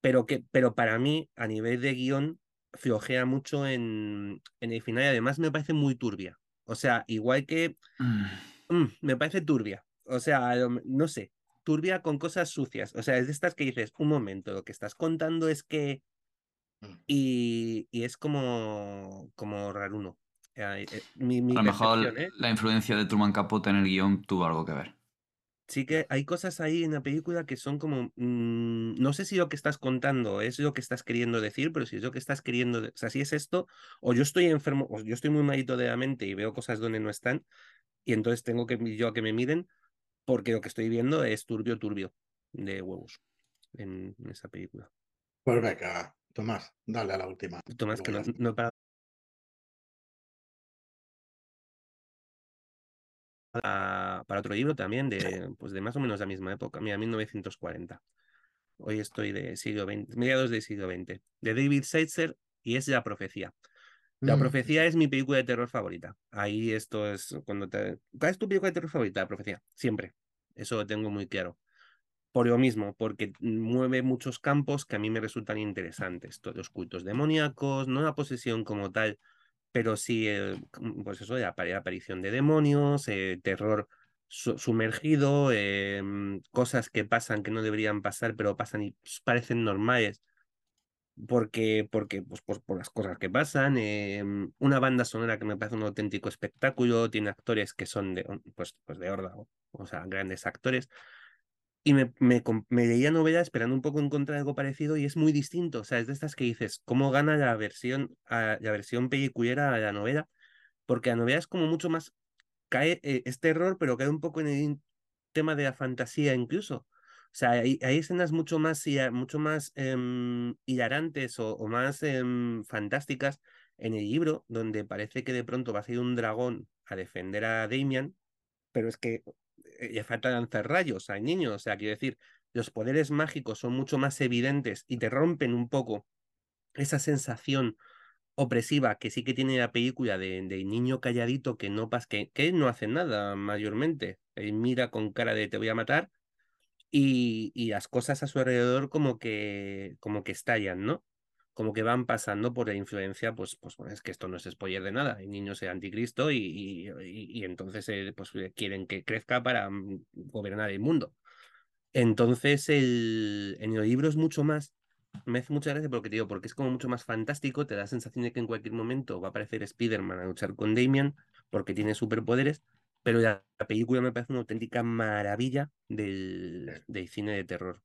pero, que, pero para mí, a nivel de guion, flojea mucho en, en el final y además me parece muy turbia. O sea, igual que mm. Mm, me parece turbia. O sea, no sé, turbia con cosas sucias. O sea, es de estas que dices, un momento, lo que estás contando es que... Mm. Y, y es como, como raruno. Eh, eh, mi, a lo mejor ¿eh? la influencia de Truman Capote en el guion tuvo algo que ver sí que hay cosas ahí en la película que son como, mm, no sé si lo que estás contando es lo que estás queriendo decir, pero si es lo que estás queriendo, o sea, si es esto, o yo estoy enfermo, o yo estoy muy malito de la mente y veo cosas donde no están, y entonces tengo que yo a que me miren, porque lo que estoy viendo es turbio, turbio de huevos en, esa película. Pues venga, Tomás, dale a la última. Tomás, que no, no para para, otro libro también de, pues de más o menos la misma época, mira, 1940. Hoy estoy de siglo XX, mediados del siglo XX, de David Seitzer y es La Profecía. La mm. Profecía es mi película de terror favorita. Ahí esto es cuando te... ¿Cuál es tu película de terror favorita? La Profecía. Siempre. Eso lo tengo muy claro. por lo mismo, porque mueve muchos campos que a mí me resultan interesantes. Todos los cultos demoníacos, no la posesión como tal, pero sí, pues eso, la aparición de demonios, eh, terror sumergido, em, cosas que pasan que no deberían pasar, pero pasan y parecen normales porque, porque pues, por, por, las cosas que pasan. Em, una banda sonora que me parece un auténtico espectáculo, tiene actores que son de, pues, pues de órdago, o sea, grandes actores. Y me, me, me, leía novela esperando un poco encontrar algo parecido y es muy distinto. O sea, es de estas que dices, ¿cómo gana la versión, a, la versión peliculera a la novela? Porque la novela es como mucho más, cae, eh, este error, pero cae un poco en el tema de la fantasía incluso. O sea, hay, escenas mucho más, mucho más em, hilarantes o, más em, fantásticas en el libro, donde parece que de pronto va a ser un dragón a defender a Damian, pero es que eh, le falta lanzar rayos al niño. O sea, quiero decir, los poderes mágicos son mucho más evidentes y te rompen un poco esa sensación opresiva que sí que tiene la película de, niño calladito que no que, que no hace nada mayormente. Mira con cara de te voy a matar y, las cosas a su alrededor como que, como que estallan, ¿no? Como que van pasando por la influencia, pues, pues bueno, es que esto no es spoiler de nada, el niño es anticristo y, y, entonces eh, pues, eh, quieren que crezca para mm, gobernar el mundo. Entonces el, en el libro es mucho más, me hace mucha gracia porque digo, porque es como mucho más fantástico, te da la sensación de que en cualquier momento va a aparecer Spider-Man a luchar con Damian porque tiene superpoderes, pero la, película me parece una auténtica maravilla del, del, cine de terror.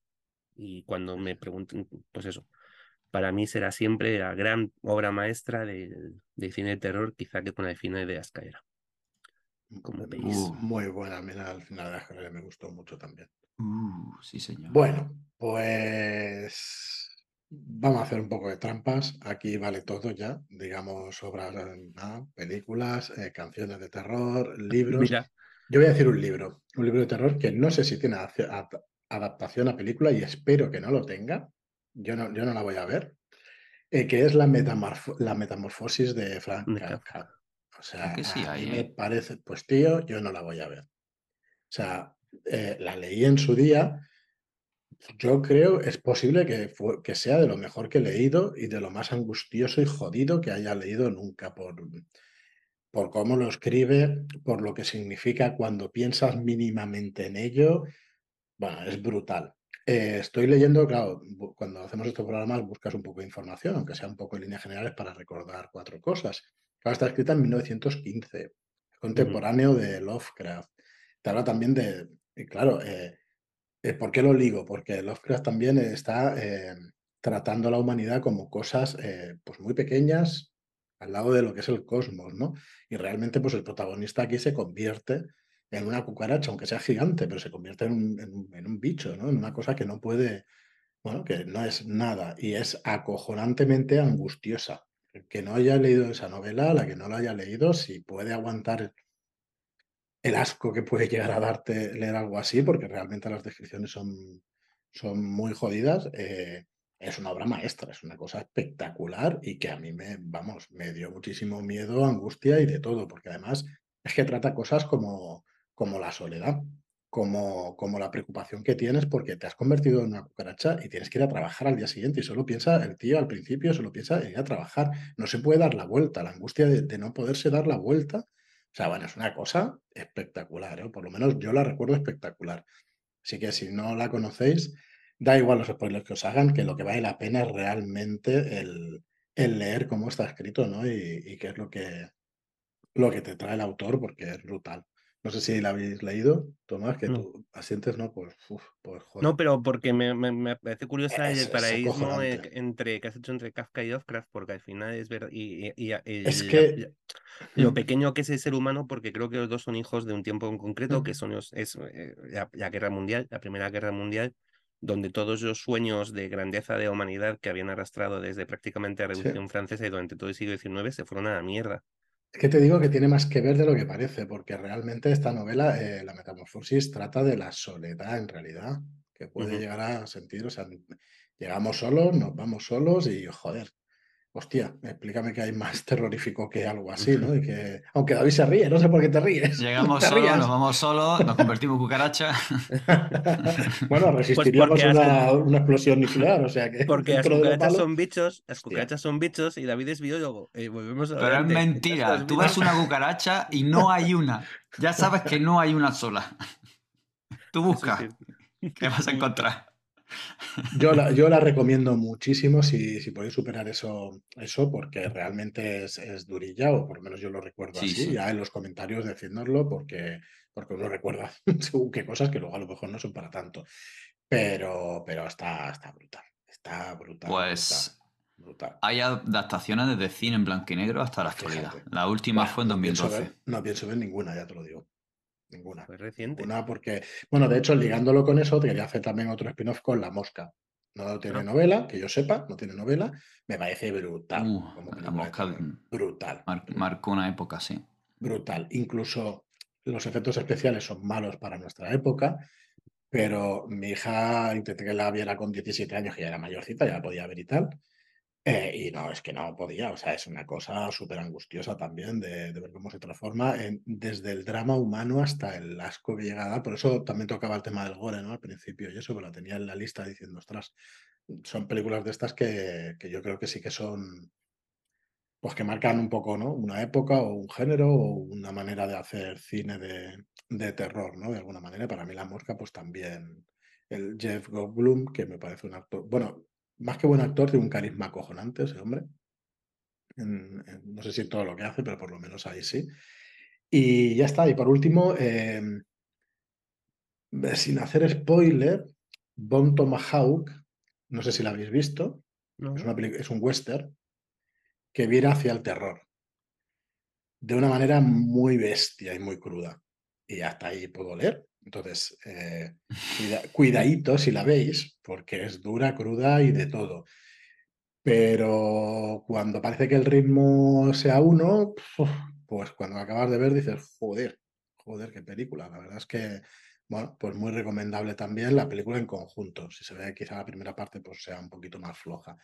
Y cuando me pregunten, pues eso, para mí será siempre la gran obra maestra del, cine de terror, quizá que con la final de Ascaera. Como veis. Uh, muy buena, mira, al final de Ascaera me gustó mucho también. Uh, sí, señor. Bueno, pues Vamos a hacer un poco de trampas. Aquí vale todo ya, digamos, obras, películas, eh, canciones de terror, libros. Yo voy a decir un libro, un libro de terror que no sé si tiene adaptación a película y espero que no lo tenga. Yo no, yo no la voy a ver. Eh, que es la, la metamorfosis de Frank Kafka. O sea, a mí me ¿eh? parece, pues tío, yo no la voy a ver. O sea, la leí en su día yo creo, es posible que, que sea de lo mejor que he leído y de lo más angustioso y jodido que haya leído nunca por, por cómo lo escribe, por lo que significa cuando piensas mínimamente en ello. Bueno, es brutal. Eh, estoy leyendo, claro, cuando hacemos estos programas buscas un poco de información, aunque sea un poco en líneas generales para recordar cuatro cosas. Claro, está escrita en 1915, contemporáneo de Lovecraft. Te habla también de, claro, eh, eh, ¿Por qué lo digo? Porque Lovecraft también está eh, tratando a la humanidad como cosas eh, pues muy pequeñas al lado de lo que es el cosmos, ¿no? Y realmente pues el protagonista aquí se convierte en una cucaracha, aunque sea gigante, pero se convierte en un, en un bicho, ¿no? En una cosa que no puede, bueno, que no es nada y es acojonantemente angustiosa. El que no haya leído esa novela, la que no la haya leído, si puede aguantar el asco que puede llegar a darte leer algo así, porque realmente las descripciones son, son muy jodidas. Eh, es una obra maestra, es una cosa espectacular y que a mí me, vamos, me dio muchísimo miedo, angustia y de todo, porque además es que trata cosas como, como la soledad, como, como la preocupación que tienes porque te has convertido en una cucaracha y tienes que ir a trabajar al día siguiente y solo piensa, el tío al principio solo piensa en ir a trabajar, no se puede dar la vuelta, la angustia de, no poderse dar la vuelta sea, bueno, es una cosa espectacular, ¿eh? por lo menos yo la recuerdo espectacular. Así que si no la conocéis, da igual los spoilers que os hagan, que lo que vale la pena es realmente el, leer cómo está escrito, ¿no? Y, qué es lo que, lo que te trae el autor, porque es brutal. No sé si la habéis leído, Tomás, que tú asientes, ¿no? Pues, pues No, pero porque me, me, parece curiosa el paraíso entre, que has hecho entre Kafka y Lovecraft, porque al final es verdad. Y, es que. lo pequeño que es el ser humano, porque creo que los dos son hijos de un tiempo en concreto, que son es eh, la, guerra mundial, la primera guerra mundial, donde todos los sueños de grandeza de humanidad que habían arrastrado desde prácticamente la Revolución Francesa y durante todo el siglo XIX se fueron a la mierda. Es que te digo que tiene más que ver de lo que parece, porque realmente esta novela, eh, La Metamorfosis, trata de la soledad en realidad, que puede llegar a sentir, o sea, llegamos solos, nos vamos solos y joder, hostia, explícame que hay más terrorífico que algo así, ¿no? Y que, aunque David se ríe, no sé por qué te ríes. Llegamos [laughs] solos, nos vamos solos, nos convertimos en cucaracha. [laughs] bueno, pues resistiríamos una, una, explosión nuclear, o sea que... [laughs] Porque las cucarachas son bichos, las cucarachas son bichos y David es biólogo. Eh, volvemos a Pero es mentira, tú ves una cucaracha y no hay una. Ya sabes que no hay una sola. Tú buscas, ¿qué vas a encontrar? Yo la, yo la [laughs] recomiendo muchísimo si, si podéis superar eso, eso porque realmente es, es durilla, o por lo menos yo lo recuerdo así, ya en los comentarios decídnoslo, porque, porque uno recuerda [laughs] según qué cosas que luego a lo mejor no son para tanto. Pero, pero está, está brutal. Está brutal. Pues brutal, hay adaptaciones desde cine en blanco y negro hasta la actualidad. La última fue en 2012. no pienso ver ninguna, ya te lo digo. Ninguna. Fue reciente. Ninguna porque, bueno, de hecho, ligándolo con eso, te quería hacer también otro spin-off con La Mosca. No tiene ah. novela, que yo sepa, no tiene novela. Me parece brutal. Uh, la Mosca. Brutal. marcó una época, sí. Brutal. Incluso los efectos especiales son malos para nuestra época, pero mi hija intenté que la viera con 17 años, que ya era mayorcita, ya la podía ver y tal. Eh, y no, es que no podía, o sea, es una cosa súper angustiosa también de, ver cómo se transforma en, desde el drama humano hasta el asco que llega a dar. Por eso también tocaba el tema del gore, ¿no? Al principio, y eso, pero lo tenía en la lista diciendo, ostras, son películas de estas que, que yo creo que sí que son, pues que marcan un poco, ¿no? Una época o un género o una manera de hacer cine de, de terror, ¿no? De alguna manera. Para mí La Mosca, pues también el Jeff Goldblum, que me parece un actor, bueno, más que buen actor, tiene un carisma acojonante ese hombre. no sé si todo lo que hace, pero por lo menos ahí sí. Y ya está. Y por último, em, sin hacer spoiler, Bon Tomahawk, no sé si la habéis visto, es, una es, un western que viene hacia el terror de una manera muy bestia y muy cruda. Y hasta ahí puedo leer. Entonces, eh, [laughs] cuidadito si la veis, porque es dura, cruda y de todo. Pero cuando parece que el ritmo sea uno, pues cuando acabas de ver dices, joder, joder, qué película. La verdad es que, bueno, pues muy recomendable también la película en conjunto. Si se ve quizá la primera parte pues sea un poquito más floja.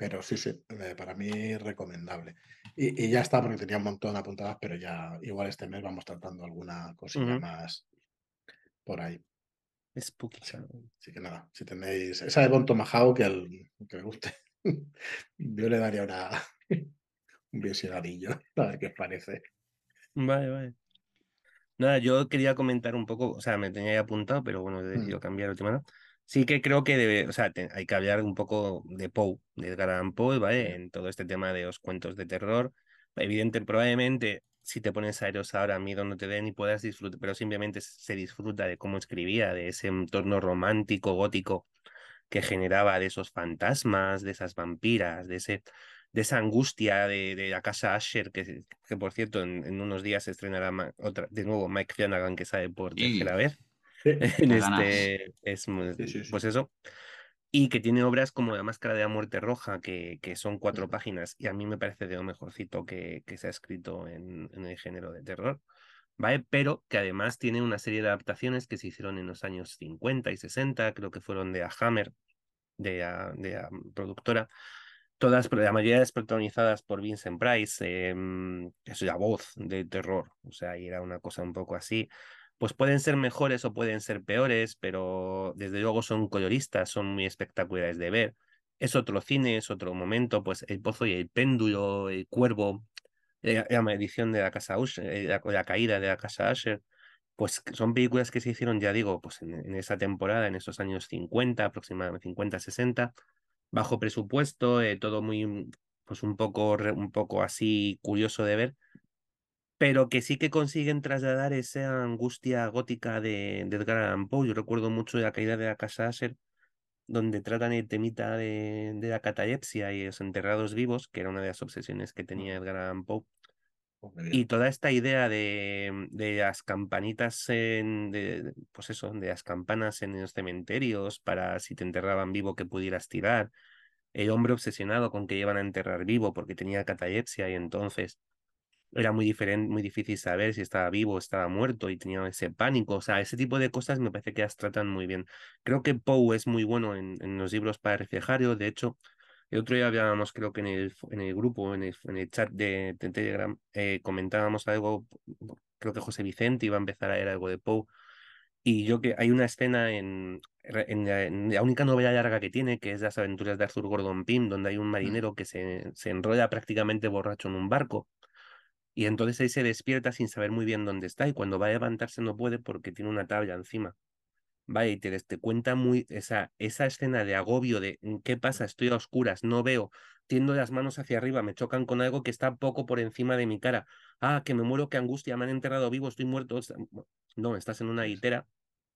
Pero sí, sí, eh, para mí recomendable. Y, ya está, porque tenía un montón de apuntadas, pero ya igual este mes vamos tratando alguna cosilla más, por ahí. Spooky. Así, que nada, si tenéis esa de Bon Tomahawk que, el, que me guste, [laughs] yo le daría una, [laughs] un visionadillo, a ver qué os parece. Vale, vale. Nada, yo quería comentar un poco, o sea, me tenía ya apuntado, pero bueno, he decidido mm. cambiar última Sí que creo que debe, o sea, hay que hablar un poco de Poe, de Edgar Allan Poe, ¿vale? En todo este tema de los cuentos de terror. Evidente, probablemente si te pones a ellos ahora, miedo no te den y puedas disfrutar, pero simplemente se disfruta de cómo escribía, de ese entorno romántico, gótico que generaba, de esos fantasmas, de esas vampiras, de ese de esa angustia de, de la casa Asher, que, que por cierto en, unos días se estrenará otra, de nuevo Mike Flanagan, que sabe por tercera vez. [laughs] en este, es, pues eso y que tiene obras como La Máscara de la Muerte Roja, que, que son cuatro páginas, y a mí me parece de lo mejorcito que, que se ha escrito en, en, el género de terror, ¿vale? Pero que además tiene una serie de adaptaciones que se hicieron en los años 50 y 60, creo que fueron de A Hammer, de la, de productora, todas, la mayoría protagonizadas por Vincent Price, eh, es la voz de terror, o sea, y era una cosa un poco así pues pueden ser mejores o pueden ser peores, pero desde luego son coloristas, son muy espectaculares de ver. Es otro cine, es otro momento, pues El Pozo y el Péndulo, El Cuervo, eh, la, de la casa Usher, eh, la, caída de la casa Usher, pues son películas que se hicieron, ya digo, pues en, esa temporada, en esos años 50, aproximadamente 50, 60, bajo presupuesto, eh, todo muy, pues un poco, un poco así curioso de ver, pero que sí que consiguen trasladar esa angustia gótica de, de Edgar Allan Poe. Yo recuerdo mucho la caída de la casa Asher, donde tratan el temita de, de, la catalepsia y los enterrados vivos, que era una de las obsesiones que tenía Edgar Allan Poe. Oh, y toda esta idea de, de las campanitas, en, de, pues eso, de las campanas en los cementerios para si te enterraban vivo que pudieras tirar. El hombre obsesionado con que iban a enterrar vivo porque tenía catalepsia y entonces era muy diferente, muy difícil saber si estaba vivo o estaba muerto y tenía ese pánico. O sea, ese tipo de cosas me parece que las tratan muy bien. Creo que Poe es muy bueno en, en los libros para reflejarlo. De hecho, El otro día hablábamos, creo que en el, en el grupo, en el, en el chat de, Telegram, eh, comentábamos algo, creo que José Vicente iba a empezar a leer algo de Poe, y yo que hay una escena en, en, la, única novela larga que tiene, que es Las aventuras de Arthur Gordon Pym, donde hay un marinero que se, se enrolla prácticamente borracho en un barco. Y entonces ahí se despierta sin saber muy bien dónde está y cuando va a levantarse no puede porque tiene una tabla encima. Vaya, y te, te cuenta muy esa, esa escena de agobio de qué pasa, estoy a oscuras, no veo, tiendo las manos hacia arriba, me chocan con algo que está poco por encima de mi cara. Ah, que me muero, qué angustia, me han enterrado vivo, estoy muerto. No, estás en una guitera,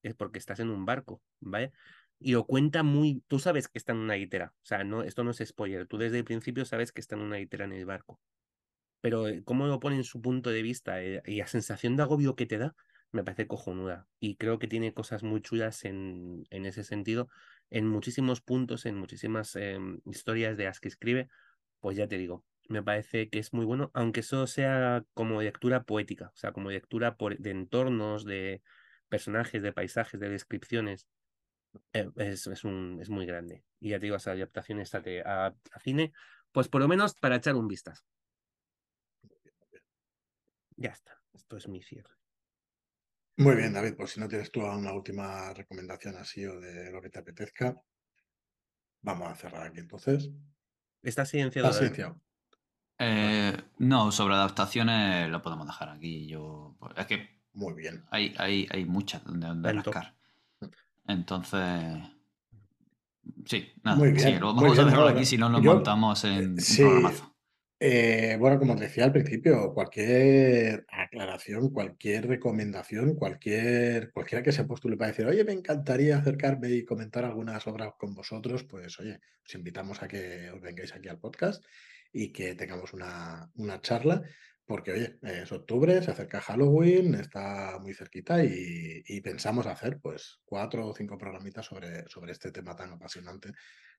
es porque estás en un barco, ¿vale? Y lo cuenta muy, tú sabes que está en una guitera, o sea, no, esto no es spoiler, tú desde el principio sabes que está en una guitera en el barco. Pero eh, cómo lo pone en su punto de vista eh, y la sensación de agobio que te da, me parece cojonuda. Y creo que tiene cosas muy chulas en, en ese sentido, en muchísimos puntos, en muchísimas em, historias de las que escribe, pues ya te digo, me parece que es muy bueno, aunque eso sea como lectura poética, o sea, como lectura por, de entornos, de personajes, de paisajes, de descripciones. Eh, es, es, un, es muy grande. Y ya te digo, esa adaptación a, a, cine, pues por lo menos para echar un vistazo. Ya está, esto es mi cierre. Muy bien, David, pues si no tienes tú una última recomendación así o de lo que te apetezca, vamos a cerrar aquí entonces. ¿Está silenciado? Está silenciado. Eh, no, sobre adaptaciones lo podemos dejar aquí. Yo, pues, es que muy bien. Hay, hay, hay muchas donde, donde rascar. Entonces, sí, nada, muy bien, sí, lo vamos a dejarlo aquí si no lo montamos en sí, un programazo. Eh, bueno, como os decía al principio, cualquier aclaración, cualquier recomendación, cualquier, cualquiera que se postule para decir, oye, me encantaría acercarme y comentar algunas obras con vosotros, pues oye, os invitamos a que os vengáis aquí al podcast y que tengamos una, una charla, porque oye, es octubre, se acerca Halloween, está muy cerquita y, pensamos hacer pues cuatro o cinco programitas sobre, sobre este tema tan apasionante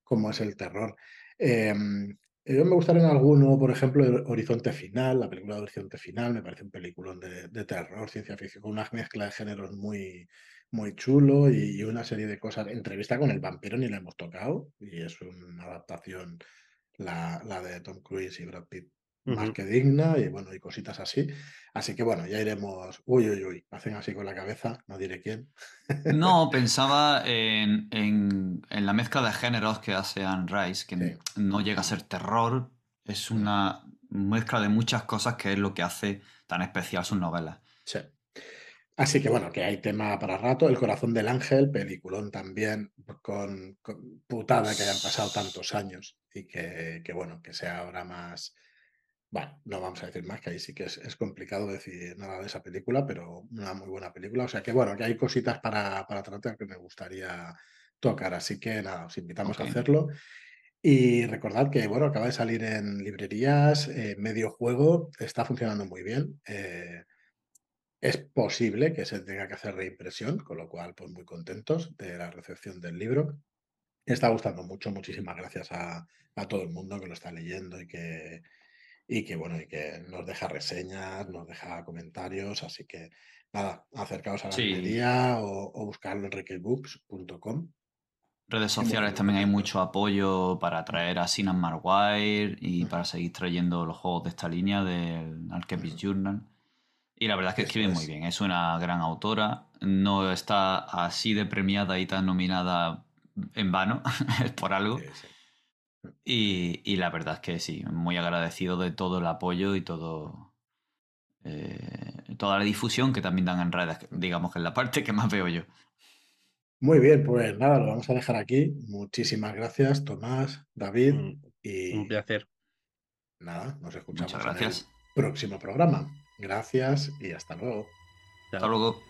como es el terror. Em, me gustaría en alguno, por ejemplo, Horizonte Final, la película de Horizonte Final, me parece un peliculón de, terror, ciencia ficción, con una mezcla de géneros muy, muy chulo y, una serie de cosas. Entrevista con el vampiro ni la hemos tocado y es una adaptación, la, la de Tom Cruise y Brad Pitt, más que digna y bueno, y cositas así. Así que bueno, ya iremos. Uy, uy, uy, hacen así con la cabeza, no diré quién. No, [laughs] pensaba en, en, la mezcla de géneros que hace Anne Rice, que no llega a ser terror, es una mezcla de muchas cosas que es lo que hace tan especial sus novelas. Sí. Así que bueno, que hay tema para rato. El corazón del ángel, peliculón también, con, putada que hayan pasado tantos años y que, que bueno, que sea ahora más bueno, no vamos a decir más, que ahí sí que es, complicado decir nada de esa película, pero una muy buena película. O sea que bueno, que hay cositas para, para tratar que me gustaría tocar. Así que nada, os invitamos a hacerlo. Y recordad que, bueno, acaba de salir en librerías, eh, medio juego, está funcionando muy bien. Eh, es posible que se tenga que hacer reimpresión, con lo cual, pues muy contentos de la recepción del libro. Está gustando mucho, muchísimas gracias a, a todo el mundo que lo está leyendo y que, y que bueno, y que nos deja reseñas, nos deja comentarios, así que nada, acercaos a la librería o, buscarlo en requebooks.com. Redes sociales también hay mucho apoyo para traer a Sinan Marwire y para seguir trayendo los juegos de esta línea del Alchemist Journal. Y la verdad es que escribe muy bien, es una gran autora, no está así de premiada y tan nominada en vano, [laughs] es por algo. Y, la verdad es que sí, muy agradecido de todo el apoyo y todo eh, toda la difusión que también dan en redes, digamos que es la parte que más veo yo. Muy bien, pues nada, lo vamos a dejar aquí. Muchísimas gracias, Tomás, David. y un placer. Nada, nos escuchamos en el próximo programa. Gracias y hasta luego. Hasta luego.